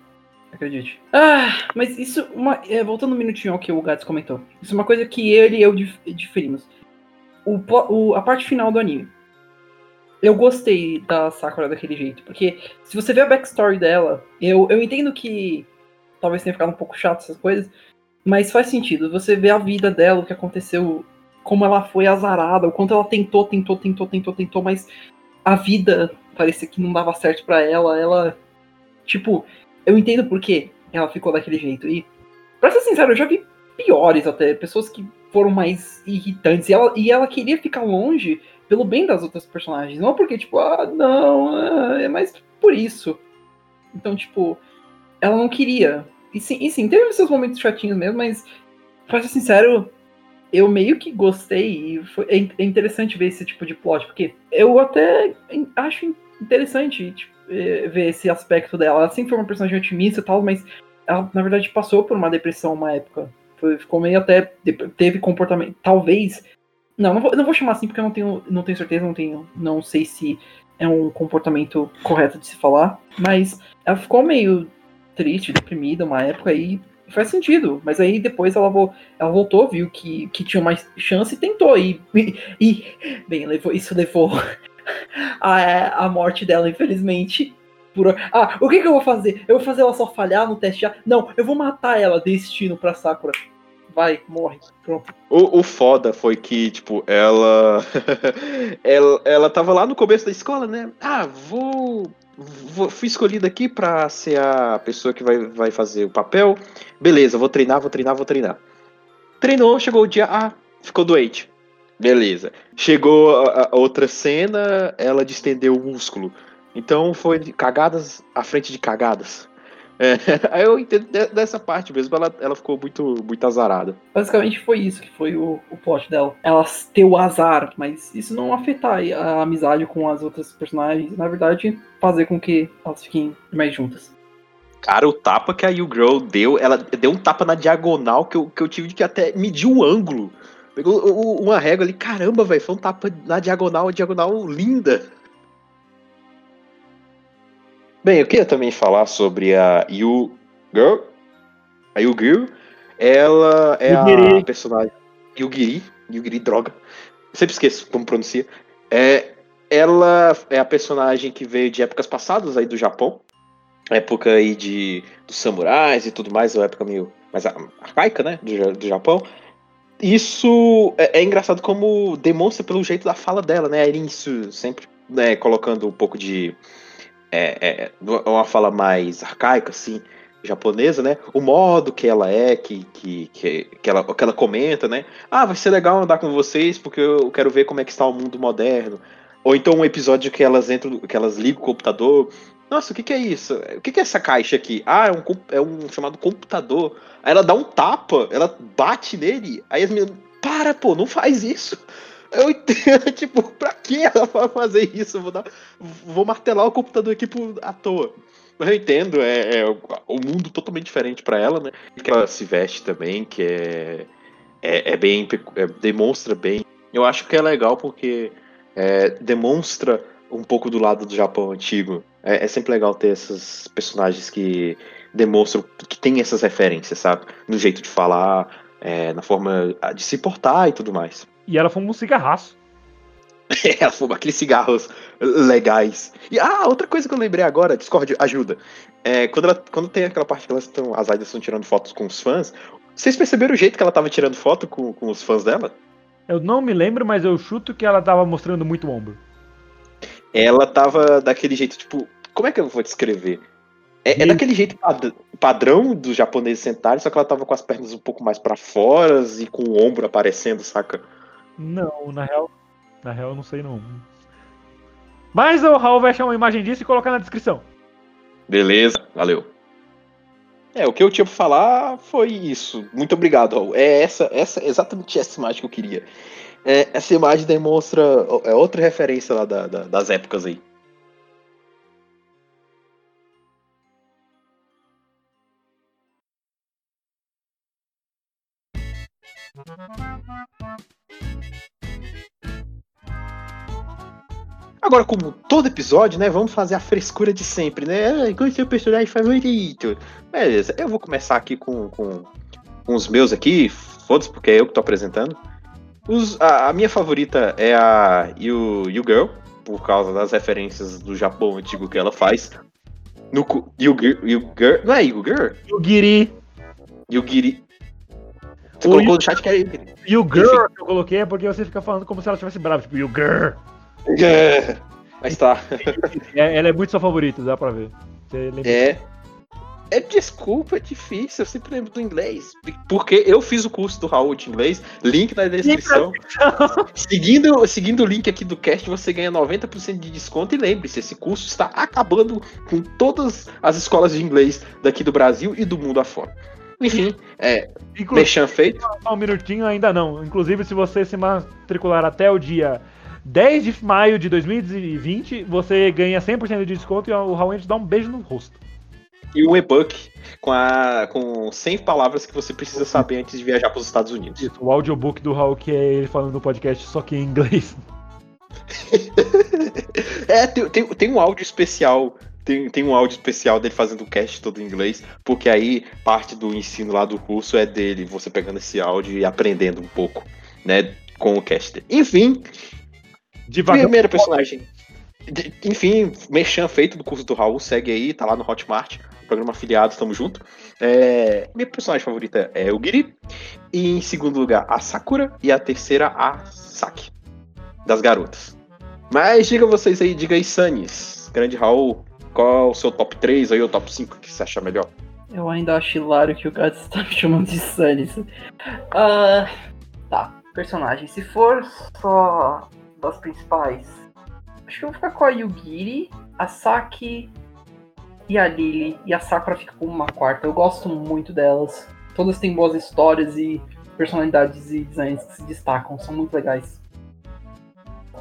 B: Acredite. Ah, mas isso, uma, é, voltando um minutinho ao que o Gats comentou. Isso é uma coisa que ele e eu dif- diferimos. O, o- a parte final do anime. Eu gostei da Sakura daquele jeito. Porque se você vê a backstory dela, eu, eu entendo que talvez tenha ficado um pouco chato essas coisas. Mas faz sentido. Você vê a vida dela, o que aconteceu, como ela foi azarada, o quanto ela tentou, tentou, tentou, tentou, tentou, mas a vida parecia que não dava certo pra ela. Ela, tipo, eu entendo por que ela ficou daquele jeito. E, pra ser sincero, eu já vi piores até, pessoas que foram mais irritantes. E ela, e ela queria ficar longe pelo bem das outras personagens. Não porque, tipo, ah, não, ah, é mais por isso. Então, tipo, ela não queria. E sim, e sim teve seus momentos chatinhos mesmo, mas, pra ser sincero, eu meio que gostei. E foi, é é interessante ver esse tipo de plot, porque eu até acho interessante tipo, eh, ver esse aspecto dela. Ela sempre foi uma personagem otimista e tal, mas ela, na verdade, passou por uma depressão uma época. Foi- ficou meio até. Teve comportamento. Talvez. Não, não vou, não vou chamar assim porque eu não tenho, não tenho certeza, não tenho. Não sei se é um comportamento correto de se falar. Mas ela ficou meio triste, deprimida uma época e faz sentido. Mas aí depois ela, vo- ela voltou, viu que, que tinha mais chance e tentou. E, e, e, bem, levou, isso levou a, a morte dela, infelizmente. Por... Ah, o que, que eu vou fazer? Eu vou fazer ela só falhar no teste? Não, eu vou matar ela, destino pra Sakura. Vai, morre. Pronto.
C: O, o foda foi que, tipo, ela, ela. Ela tava lá no começo da escola, né? Ah, vou. Fui escolhida aqui pra ser a pessoa que vai, vai fazer o papel. Beleza, vou treinar, vou treinar, vou treinar. Treinou, chegou o dia. Ah, ficou doente. Beleza. Chegou a, a outra cena, ela distendeu o músculo. Então foi cagadas à frente de cagadas. É, aí eu entendo de- dessa parte mesmo, ela, ela ficou muito, muito azarada.
B: Basicamente foi isso que foi o, o plot dela. Ela ter o azar, mas isso não afetar a amizade com as outras personagens. Na verdade, fazer com que elas fiquem mais juntas.
C: Cara, o tapa que a Yu Girl deu, ela deu um tapa na diagonal que eu, que eu tive que até medir o ângulo. Pegou uma régua ali, caramba, velho, foi um tapa na diagonal, diagonal linda. Bem, eu queria também falar sobre a Yu Girl. A Yu Girl, ela é a
A: Yugiri.
C: personagem. Yugiri, Yugiri, droga. Sempre esqueço como pronuncia. É, ela é a personagem que veio de épocas passadas aí do Japão época aí de dos samurais e tudo mais, uma época meio mais ar- arcaica, né, do, do Japão. Isso é, é engraçado como demonstra pelo jeito da fala dela, né, a Irinsu sempre né, colocando um pouco de é, é, uma fala mais arcaica, assim, japonesa, né, o modo que ela é, que, que, que, ela, que ela comenta, né, ah, vai ser legal andar com vocês porque eu quero ver como é que está o mundo moderno, ou então um episódio que elas entram, que elas ligam o computador, nossa, o que, que é isso? O que, que é essa caixa aqui? Ah, é um, é um chamado computador. Aí ela dá um tapa, ela bate nele. Aí as meninas, para, pô, não faz isso. Eu entendo, tipo, pra que ela vai fazer isso? Vou, dar, vou martelar o computador aqui por, à toa. Mas eu entendo, é, é o mundo totalmente diferente pra ela, né? Que ela se veste também, que é, é, é bem. é- demonstra bem. Eu acho que é legal porque é, demonstra um pouco do lado do Japão antigo. É, é sempre legal ter esses personagens que demonstram que tem essas referências, sabe? No jeito de falar, é, na forma de se portar e tudo mais.
A: E ela fuma um cigarraço.
C: Ela fuma aqueles cigarros legais. E ah, outra coisa que eu lembrei agora, Discord, ajuda. É, quando, ela, quando tem aquela parte que elas estão. As idols estão tirando fotos com os fãs. Vocês perceberam o jeito que ela tava tirando foto com, com os fãs dela?
A: Eu não me lembro, mas eu chuto que ela tava mostrando muito o ombro.
C: Ela tava daquele jeito, tipo. Como é que eu vou descrever? É, é daquele jeito pad- padrão dos japoneses sentarem, só que ela tava com as pernas um pouco mais pra fora e com o ombro aparecendo, saca?
A: Não, na real. Na real, eu não sei não. Mas o Raul vai achar uma imagem disso e colocar na descrição.
C: Beleza, valeu. É, o que eu tinha pra falar foi isso. Muito obrigado, Raul. É essa, essa, exatamente essa imagem que eu queria. É, essa imagem demonstra é outra referência lá da- da- das épocas aí. Agora, como todo episódio, né? Vamos fazer a frescura de sempre, né? Ah, Qual é o seu personagem favorito? Beleza, eu vou começar aqui com, com, com os meus aqui. Foda-se, porque é eu que tô apresentando. Os- a, a minha favorita é a Yu, Yu Girl, por causa das referências do Japão antigo que ela faz. No Gi- Yu Girl. Não é Yu Girl?
A: E o Giri
C: Yu Giri. Você
A: O
C: colocou
A: Yu-
C: no chat que era Yu Giri.
A: e o Girl que eu coloquei é porque você fica falando como se ela estivesse brava, tipo, You Girl.
C: É, Mas tá.
A: É, ela é muito sua favorita, dá pra ver. Você lembra?
C: É. É desculpa, é difícil, eu sempre lembro do inglês. Porque eu fiz o curso do Raul de inglês, link na descrição. seguindo, seguindo o link aqui do cast, você ganha 90% de desconto. E lembre-se, esse curso está acabando com todas as escolas de inglês daqui do Brasil e do mundo afora. Enfim, é,
A: Inclusive,
C: mexan feito.
A: só um minutinho ainda não. Inclusive, se você se matricular até o dia 10 de maio de 2020, você ganha 100% de desconto e o Raul te dá um beijo no rosto.
C: E um e-book com, a, com 100 palavras que você precisa saber antes de viajar para os Estados Unidos.
A: Isso, o audiobook do Raul, que é ele falando no podcast, só que em inglês.
C: É, tem, tem, tem um áudio especial. Tem, tem um áudio especial dele fazendo o cast todo em inglês, porque aí parte do ensino lá do curso é dele, você pegando esse áudio e aprendendo um pouco, né, com o cast. Enfim,
A: Devagar.
C: primeiro personagem. De- Enfim, Merchan feito do curso do Raul, segue aí, tá lá no Hotmart, programa afiliado, tamo junto. É, minha personagem favorita é o Giri, e em segundo lugar a Sakura, e a terceira a Saki, das garotas. Mas diga vocês aí, diga aí, Sanis, grande Raul, qual é o seu top 3 aí, ou top 5 que você acha melhor?
B: Eu ainda acho hilário que o Gats está me chamando de Sunny. Ah, tá, personagem. Se for só das principais, acho que eu vou ficar com a Yugiri, a Saki e a Lily. E a Sakura fica como uma quarta. Eu gosto muito delas. Todas têm boas histórias e personalidades e designs que se destacam. São muito legais.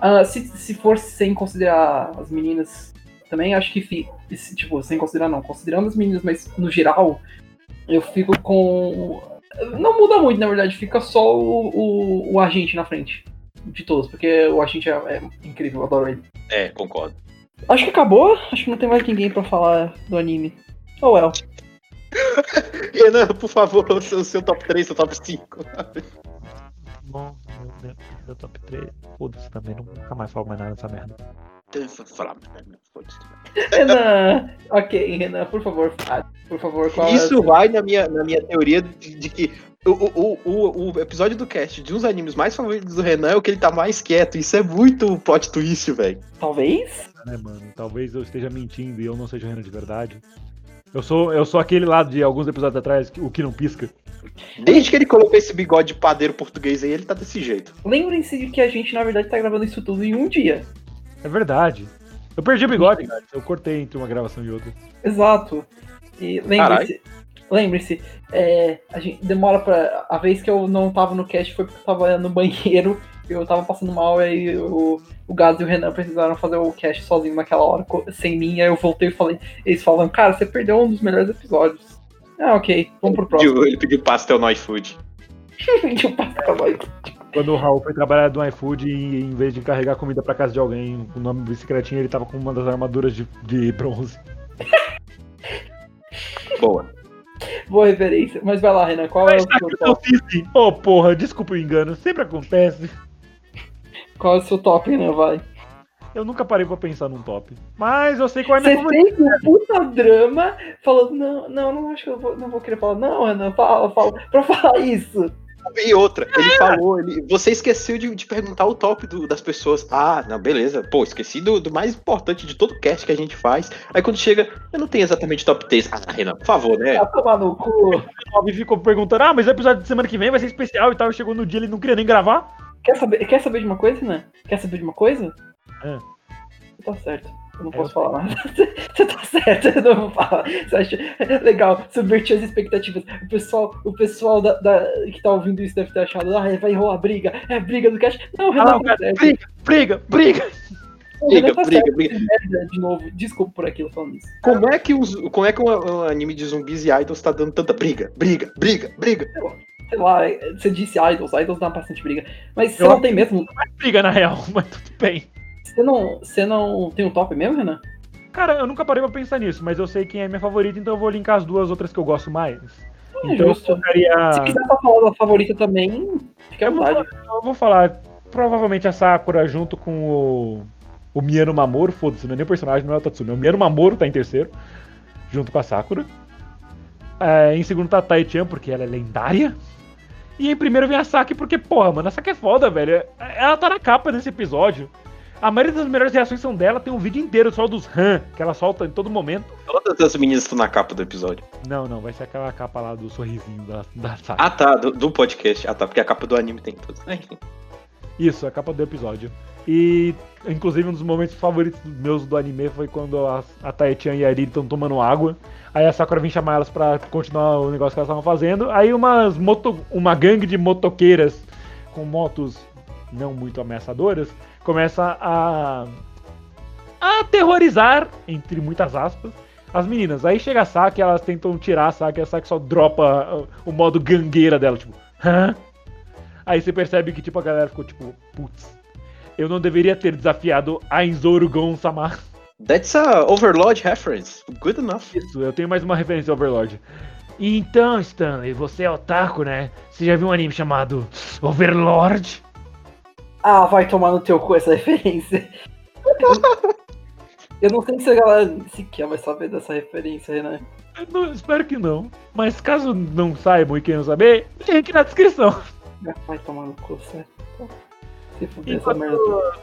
B: Ah, se, se for sem considerar as meninas também, acho que fi- esse, tipo, sem considerar não, considerando as meninas, mas no geral, eu fico com. Não muda muito, na verdade, fica só o, o, o agente na frente de todos, porque o agente é, é incrível, eu adoro ele.
C: É, concordo.
B: Acho que acabou, acho que não tem mais ninguém pra falar do anime. Oh well.
C: Renan, por favor, o seu, seu top 3, seu top 5.
A: Bom, meu, meu, top 3. Foda-se também, nunca mais falo mais nada dessa merda.
B: Renan, ok, Renan, por favor, fale. Por favor, qual é
C: Isso
B: seu-
C: vai na minha, na minha teoria de, de que o, o, o, o episódio do cast de uns animes mais favoritos do Renan é o que ele tá mais quieto. Isso é muito plot twist, velho.
B: Talvez?
A: Né, mano? Talvez eu esteja mentindo e eu não seja o Renan de verdade. Eu sou, eu sou aquele lá de alguns episódios atrás, que- o que não pisca.
C: Desde que ele colocou esse bigode de padeiro português aí, ele tá desse jeito.
B: Lembrem-se de que a gente, na verdade, tá gravando isso tudo em um dia.
A: É verdade. Eu perdi o bigode, cara. Eu cortei entre uma gravação e outra.
B: Exato. E lembre-se, lembre-se, é, a gente demora pra. A vez que eu não tava no cast foi porque eu tava no banheiro, eu tava passando mal, e aí o, o Gaz e o Renan precisaram fazer o cast sozinho naquela hora, sem mim, aí eu voltei e falei, eles falam, cara, você perdeu um dos melhores episódios. Ah, ok, vamos pro próximo.
C: Pediu- Ele pediu pastel no iFood.
B: Eu passar pra nós.
A: Quando o Raul foi trabalhar do iFood e em vez de carregar comida pra casa de alguém o nome bicicletinha, ele tava com uma das armaduras de, de bronze.
C: Boa.
B: Boa referência. Mas vai lá, Renan, qual é o seu
A: Eu
B: top?
A: Ô, porra, desculpa o engano. Sempre acontece.
B: Qual é o seu top, Renan? Vai.
A: Eu nunca parei pra pensar num top. Mas eu sei qual é a minha
B: Você fez um puta drama falando, não, não, não acho que eu vou, não vou querer falar. Não, Renan, fala, fala. Pra falar isso.
C: E outra, ele falou, ele, você esqueceu de, de perguntar o top do- das pessoas. Ah, não, beleza. Pô, esqueci do, do mais importante de todo o cast que a gente faz. Aí quando chega, eu não tenho exatamente top 3. Ah, Renan, por favor, né?
B: Vai tomar no cu.
A: O ficou perguntando: ah, mas o episódio de semana que vem vai ser especial e tal. Chegou no dia ele não queria nem gravar.
B: Quer saber, quer saber de uma coisa, Renan? Quer saber de uma coisa?
A: É.
B: tá certo. Eu não
A: É,
B: posso
A: eu
B: falar nada. Você tá certo, eu não vou falar. Você acha legal, subvertir as expectativas. O pessoal, o pessoal da, da- que tá ouvindo isso deve ter achado, ah, vai rolar briga, é briga do cast. Não,
A: Ah,
B: Renan tá certo.
A: briga, briga, briga.
C: Briga,
B: tá
C: briga,
B: certo.
C: briga.
B: Merda, De novo, desculpa por aquilo falando isso.
C: Como é que, os, como é que um, um anime de zumbis e idols tá dando tanta briga? Briga, briga, briga.
B: Sei lá, você disse idols, idols dá bastante briga. Mas você não tem mesmo.
A: Briga, na real, mas tudo bem.
B: Você não, você não tem um top mesmo, Renan?
A: Cara, eu nunca parei pra pensar nisso, mas eu sei quem é minha favorita, então eu vou linkar as duas outras que eu gosto mais.
B: É
A: então
B: justo.
A: eu colocaria...
B: Se quiser falar da favorita também, fica à
A: Eu vou,
B: vontade.
A: eu vou falar, provavelmente a Sakura junto com o, o Miano Mamoru, foda-se, não é nem o personagem, não é o Tatsumi, é o Miano Mamoru tá em terceiro, junto com a Sakura. É, em segundo tá a Tai-chan, porque ela é lendária. E em primeiro vem a Saki, porque, porra, mano, a Saki é foda, velho. Ela tá na capa desse episódio. A maioria das melhores reações são dela, tem um vídeo inteiro só dos Han, que ela solta em todo momento.
C: Todas as meninas estão na capa do episódio.
A: Não, não, vai ser aquela capa lá do sorrisinho da, da.
C: Ah tá, do, do podcast. Ah tá, porque a capa do anime tem enfim.
A: Isso, a capa do episódio. E, inclusive, um dos momentos favoritos meus do anime foi quando a, a Tae-chan e a Eri estão tomando água. Aí a Sakura vem chamar elas pra continuar o negócio que elas estavam fazendo. Aí umas moto, uma gangue de motoqueiras com motos não muito ameaçadoras começa a, a aterrorizar, entre muitas aspas, as meninas. Aí chega a Saki, elas tentam tirar a Saki, a Saki só dropa uh, o modo gangueira dela, tipo, hã? Aí você percebe que, tipo, a galera ficou tipo, putz, eu não deveria ter desafiado a Enzoru Gon-sama.
C: That's a Overlord reference. Good enough.
A: Isso, eu tenho mais uma referência Overlord. Então, Stanley, você é otaku, né? Você já viu um anime chamado Overlord?
B: Ah, vai tomar no teu cu essa referência. Eu não sei se a galera sequer vai saber dessa referência, Renan.
A: Eu não- espero que não. Mas caso não saibam e queiram saber, link na descrição.
B: Vai tomar no cu, sério. Se fuder essa merda.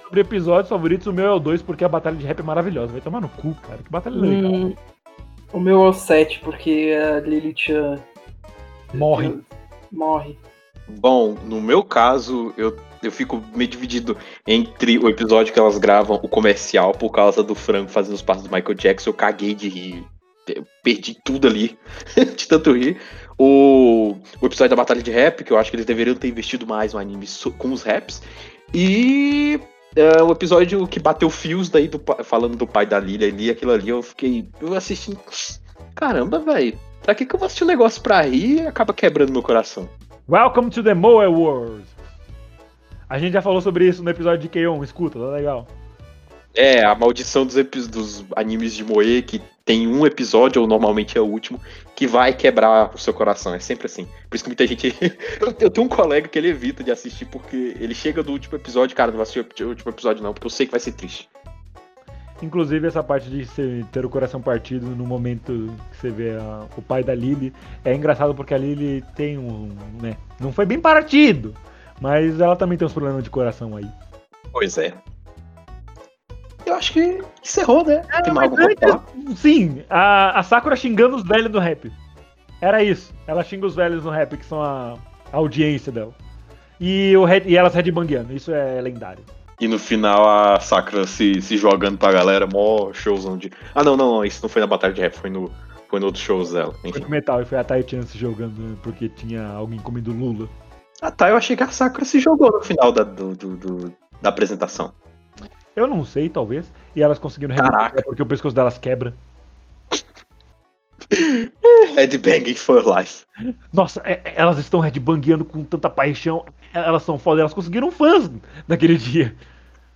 A: sobre episódios favoritos, o meu é o 2, porque a batalha de rap é maravilhosa. Vai tomar no cu, cara. Que batalha legal.
B: Hum, o meu é o 7, porque a Lilith uh,
A: Morre.
B: morre.
C: Bom, no meu caso, eu, eu fico meio dividido entre o episódio que elas gravam, o comercial, por causa do frango fazendo os passos do Michael Jackson. Eu caguei de rir. Eu perdi tudo ali, de tanto rir. O, o episódio da Batalha de Rap, que eu acho que eles deveriam ter investido mais no anime com os raps. E é, o episódio que bateu fios daí, do falando do pai da Lilia ali, aquilo ali, eu fiquei. Eu assisti. Caramba, velho. Pra que, que eu vou assistir um negócio pra rir e acaba quebrando meu coração?
A: Welcome to the Moe World. A gente já falou sobre isso no episódio de K-On! Escuta, tá legal.
C: É, a maldição dos, dos animes de Moe, que tem um episódio, ou normalmente é o último, que vai quebrar o seu coração. É sempre assim. Por isso que muita gente. eu tenho um colega que ele evita de assistir, porque ele chega do último episódio, cara, não vai assistir o último episódio, não, porque eu sei que vai ser triste.
A: Inclusive, essa parte de você ter o coração partido no momento que você vê a- o pai da Lily é engraçado porque a Lily tem um. né? Não foi bem partido, mas ela também tem uns problemas de coração aí.
C: Pois é. Eu acho que encerrou, né? tem mais algo falar?
A: Sim, a, a Sakura xingando os velhos no rap. Era isso. Ela xinga os velhos no rap, que são a, a audiência dela. E, o, e elas headbangueando. Isso é lendário.
C: E no final a Sakura se, se jogando pra galera, mó showzão de. Ah, não, não, não, isso não foi na Batalha de Rap, foi no, foi no outro shows dela.
A: Foi
C: Enfim.
A: no metal e foi a Taichan se jogando porque tinha alguém comendo Lula.
C: Ah tá, eu achei que a Sakura se jogou no final da, do, do- do- da apresentação.
A: Eu não sei, talvez. E elas conseguiram recuperar porque o pescoço delas quebra.
C: Headbanging for life.
A: Nossa, é- é- elas estão headbangueando com tanta paixão. Elas são foda, elas conseguiram fãs naquele dia.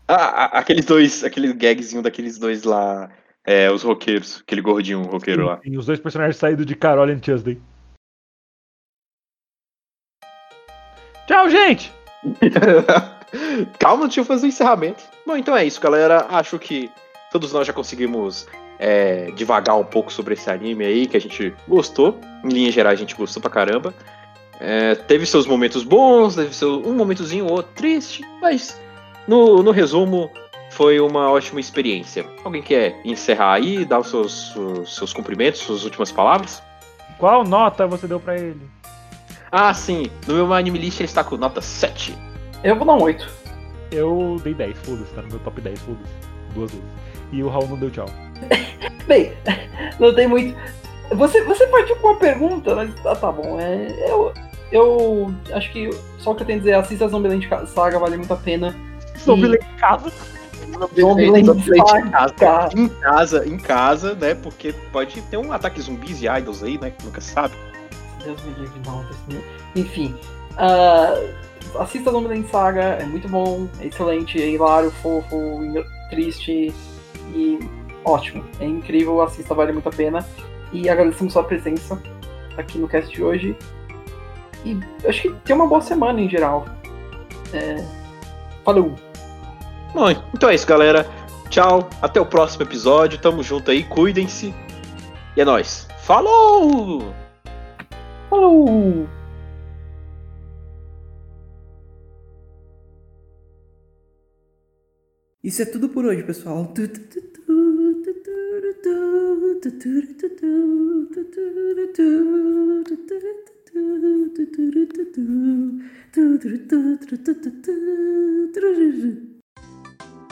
C: Ah, aqueles dois, aquele gagzinho daqueles dois lá, é, os roqueiros, aquele gordinho roqueiro lá.
A: E os dois personagens saídos de Carol e Tuesday. Tchau, gente!
C: Calma, deixa eu fazer o encerramento. Bom, então é isso, galera. Acho que todos nós já conseguimos é, divagar um pouco sobre esse anime aí, que a gente gostou. Em linha geral, a gente gostou pra caramba. É, teve seus momentos bons, teve seu, um momentozinho ou outro triste, mas no, no resumo foi uma ótima experiência. Alguém quer encerrar aí, dar os seus, os seus cumprimentos, suas últimas palavras?
A: Qual nota você deu pra ele?
C: Ah, sim, no meu anime list ele está com nota 7.
B: Eu vou dar um 8.
A: Eu dei 10, foda-se, tá no meu top 10, foda-se. duas vezes. E o Raul não deu tchau.
B: Bem, não tem muito. Você, você partiu com uma pergunta, mas ah, tá bom. É, eu, eu acho que só o que eu tenho a dizer, assista a Zombieland Saga, vale muito a pena.
A: Zombieland em casa.
B: Zombieland
C: Zombieland em
B: Saga.
C: casa, em casa, em casa, né? Porque pode ter um ataque zumbis e idols aí, né? Que nunca se sabe.
B: Deus me livre, não. Enfim. ah, assista a Zombieland Saga, é muito bom, é excelente, é hilário, fofo, triste e ótimo. É incrível, assista, vale muito a pena. E agradecemos sua presença aqui no cast de hoje. E acho que tem uma boa semana em geral. É, Falou!
C: Bom, então é isso, galera. Tchau, até o próximo episódio. Tamo junto aí, cuidem-se. E é nóis. Falou!
B: Falou!
E: Isso é tudo por hoje, pessoal.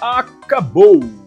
A: Acabou!